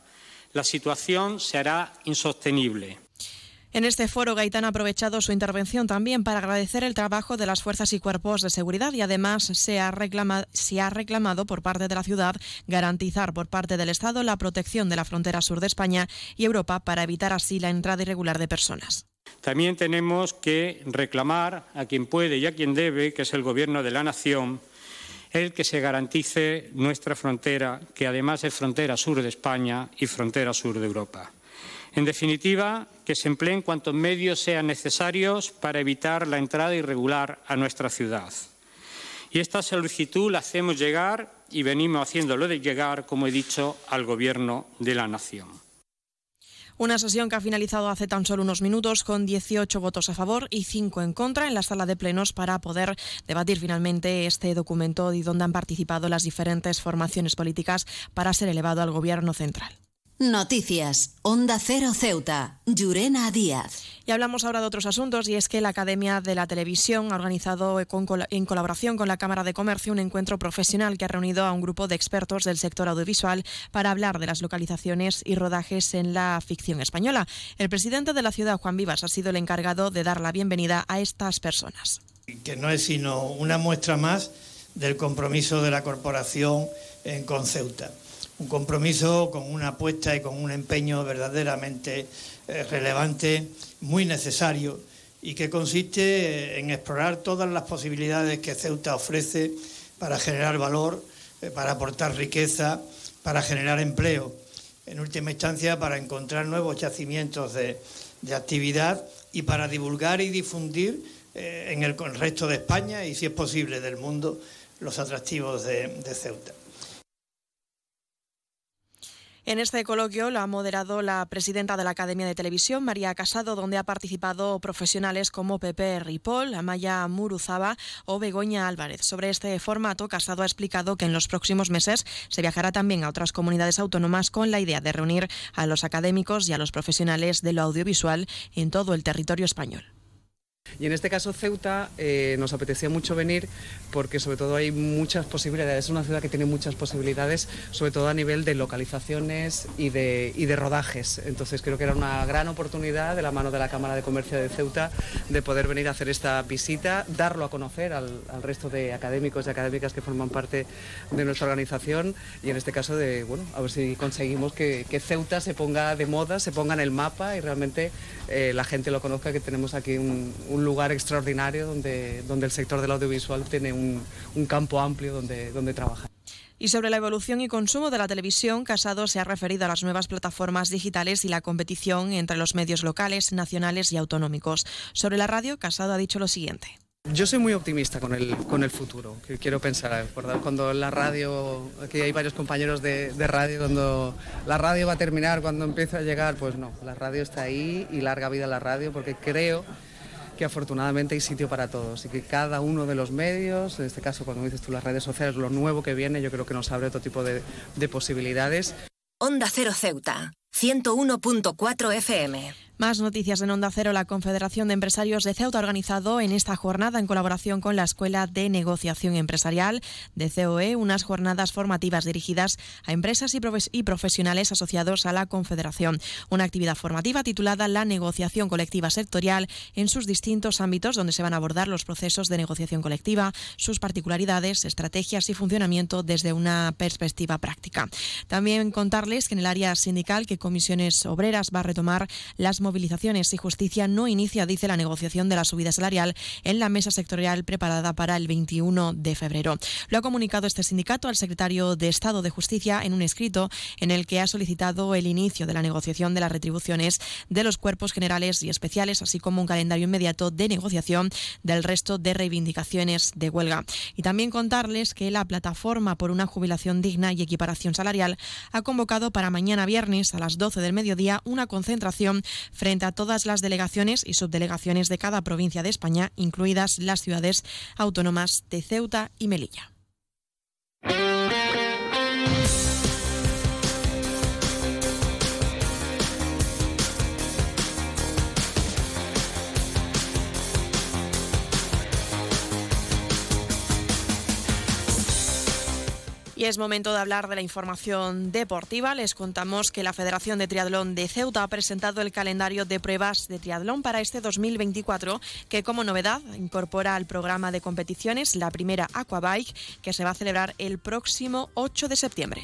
la situación se hará insostenible. En este foro, Gaitán ha aprovechado su intervención también para agradecer el trabajo de las fuerzas y cuerpos de seguridad y además se ha, se ha reclamado por parte de la ciudad garantizar por parte del Estado la protección de la frontera sur de España y Europa para evitar así la entrada irregular de personas. También tenemos que reclamar a quien puede y a quien debe, que es el Gobierno de la Nación, el que se garantice nuestra frontera, que además es frontera sur de España y frontera sur de Europa. En definitiva, que se empleen cuantos medios sean necesarios para evitar la entrada irregular a nuestra ciudad. Y esta solicitud la hacemos llegar y venimos haciéndolo de llegar, como he dicho, al Gobierno de la Nación. Una sesión que ha finalizado hace tan solo unos minutos con 18 votos a favor y 5 en contra en la sala de plenos para poder debatir finalmente este documento y donde han participado las diferentes formaciones políticas para ser elevado al Gobierno central. Noticias. Onda Cero Ceuta. Llurena Díaz. Y hablamos ahora de otros asuntos y es que la Academia de la Televisión ha organizado con col- en colaboración con la Cámara de Comercio un encuentro profesional que ha reunido a un grupo de expertos del sector audiovisual para hablar de las localizaciones y rodajes en la ficción española. El presidente de la ciudad, Juan Vivas, ha sido el encargado de dar la bienvenida a estas personas. que no es sino una muestra más del compromiso de la corporación en con Ceuta. Un compromiso con una apuesta y con un empeño verdaderamente eh, relevante, muy necesario y que consiste eh, en explorar todas las posibilidades que Ceuta ofrece para generar valor, eh, para aportar riqueza, para generar empleo en última instancia para encontrar nuevos yacimientos de, actividad y para divulgar y difundir en el, resto de España y, si es posible, del mundo los atractivos de Ceuta. En este coloquio lo ha moderado la presidenta de la Academia de Televisión, María Casado, donde ha participado profesionales como Pepe Ripoll, Amaya Muruzaba o Begoña Álvarez. Sobre este formato, Casado ha explicado que en los próximos meses se viajará también a otras comunidades autónomas con la idea de reunir a los académicos y a los profesionales de lo audiovisual en todo el territorio español. Y en este caso Ceuta eh, nos apetecía mucho venir porque sobre todo hay muchas posibilidades, es una ciudad que tiene muchas posibilidades, sobre todo a nivel de localizaciones y de, rodajes. Entonces creo que era una gran oportunidad de la mano de la Cámara de Comercio de Ceuta de poder venir a hacer esta visita, darlo a conocer al, resto de académicos y académicas que forman parte de nuestra organización y en este caso de, bueno, a ver si conseguimos que, Ceuta se ponga de moda, se ponga en el mapa y realmente eh, la gente lo conozca, que tenemos aquí un lugar extraordinario donde, donde el sector del audiovisual tiene un, un campo amplio donde, donde trabajar. Y sobre la evolución y consumo de la televisión, Casado se ha referido a las nuevas plataformas digitales y la competición entre los medios locales, nacionales y autonómicos. Sobre la radio, Casado ha dicho lo siguiente. Yo soy muy optimista con el, con el futuro, quiero pensar, cuando la radio, aquí hay varios compañeros de, de, radio, cuando la radio va a terminar, cuando empieza a llegar, pues no, la radio está ahí y larga vida la radio, porque creo que afortunadamente hay sitio para todos y que cada uno de los medios, en este caso cuando dices tú las redes sociales, lo nuevo que viene, yo creo que nos abre otro tipo de, de posibilidades. Onda Cero Ceuta, 101.4 FM. Más noticias en Onda Cero. La Confederación de Empresarios de Ceuta ha organizado en esta jornada, en colaboración con la Escuela de Negociación Empresarial de COE, unas jornadas formativas dirigidas a empresas y profesionales asociados a la Confederación. Una actividad formativa titulada La negociación colectiva sectorial en sus distintos ámbitos, donde se van a abordar los procesos de negociación colectiva, sus particularidades, estrategias y funcionamiento desde una perspectiva práctica. También contarles que en el área sindical que Comisiones Obreras va a retomar las movilizaciones y justicia no inicia, dice, la negociación de la subida salarial en la mesa sectorial preparada para el 21 de febrero. Lo ha comunicado este sindicato al secretario de Estado de Justicia en un escrito en el que ha solicitado el inicio de la negociación de las retribuciones de los cuerpos generales y especiales, así como un calendario inmediato de negociación del resto de reivindicaciones de huelga. Y también contarles que la plataforma por una jubilación digna y equiparación salarial ha convocado para mañana viernes a las 12 del mediodía una concentración frente a todas las delegaciones y subdelegaciones de cada provincia de España, incluidas las ciudades autónomas de Ceuta y Melilla. Y es momento de hablar de la información deportiva. Les contamos que la Federación de Triatlón de Ceuta ha presentado el calendario de pruebas de triatlón para este 2024, que como novedad incorpora al programa de competiciones la primera Aquabike, que se va a celebrar el próximo 8 de septiembre.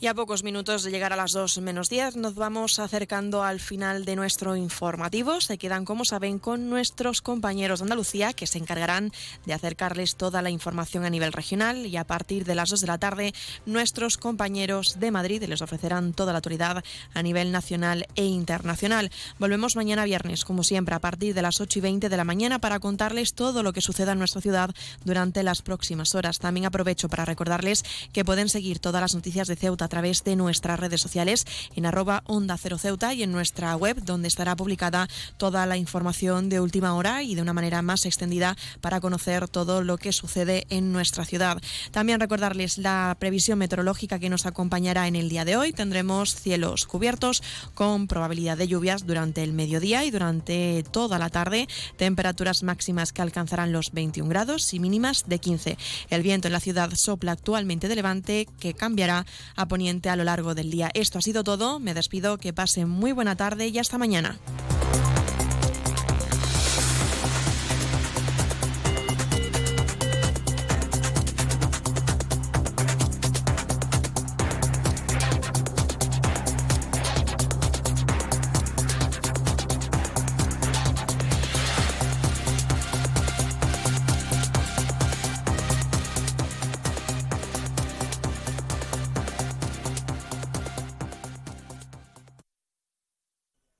Y a pocos minutos de llegar a las 2 menos 10 nos vamos acercando al final de nuestro informativo. Se quedan, como saben, con nuestros compañeros de Andalucía que se encargarán de acercarles toda la información a nivel regional y a partir de las 2 de la tarde nuestros compañeros de Madrid les ofrecerán toda la autoridad a nivel nacional e internacional. Volvemos mañana viernes, como siempre, a partir de las 8 y 20 de la mañana para contarles todo lo que suceda en nuestra ciudad durante las próximas horas. También aprovecho para recordarles que pueden seguir todas las noticias de Ceuta a través de nuestras redes sociales en arroba onda cero ceuta y en nuestra web donde estará publicada toda la información de última hora y de una manera más extendida para conocer todo lo que sucede en nuestra ciudad. También recordarles la previsión meteorológica que nos acompañará en el día de hoy. Tendremos cielos cubiertos con probabilidad de lluvias durante el mediodía y durante toda la tarde. Temperaturas máximas que alcanzarán los 21 grados y mínimas de 15. El viento en la ciudad sopla actualmente de levante que cambiará a a lo largo del día. Esto ha sido todo. Me despido. Que pase muy buena tarde y hasta mañana.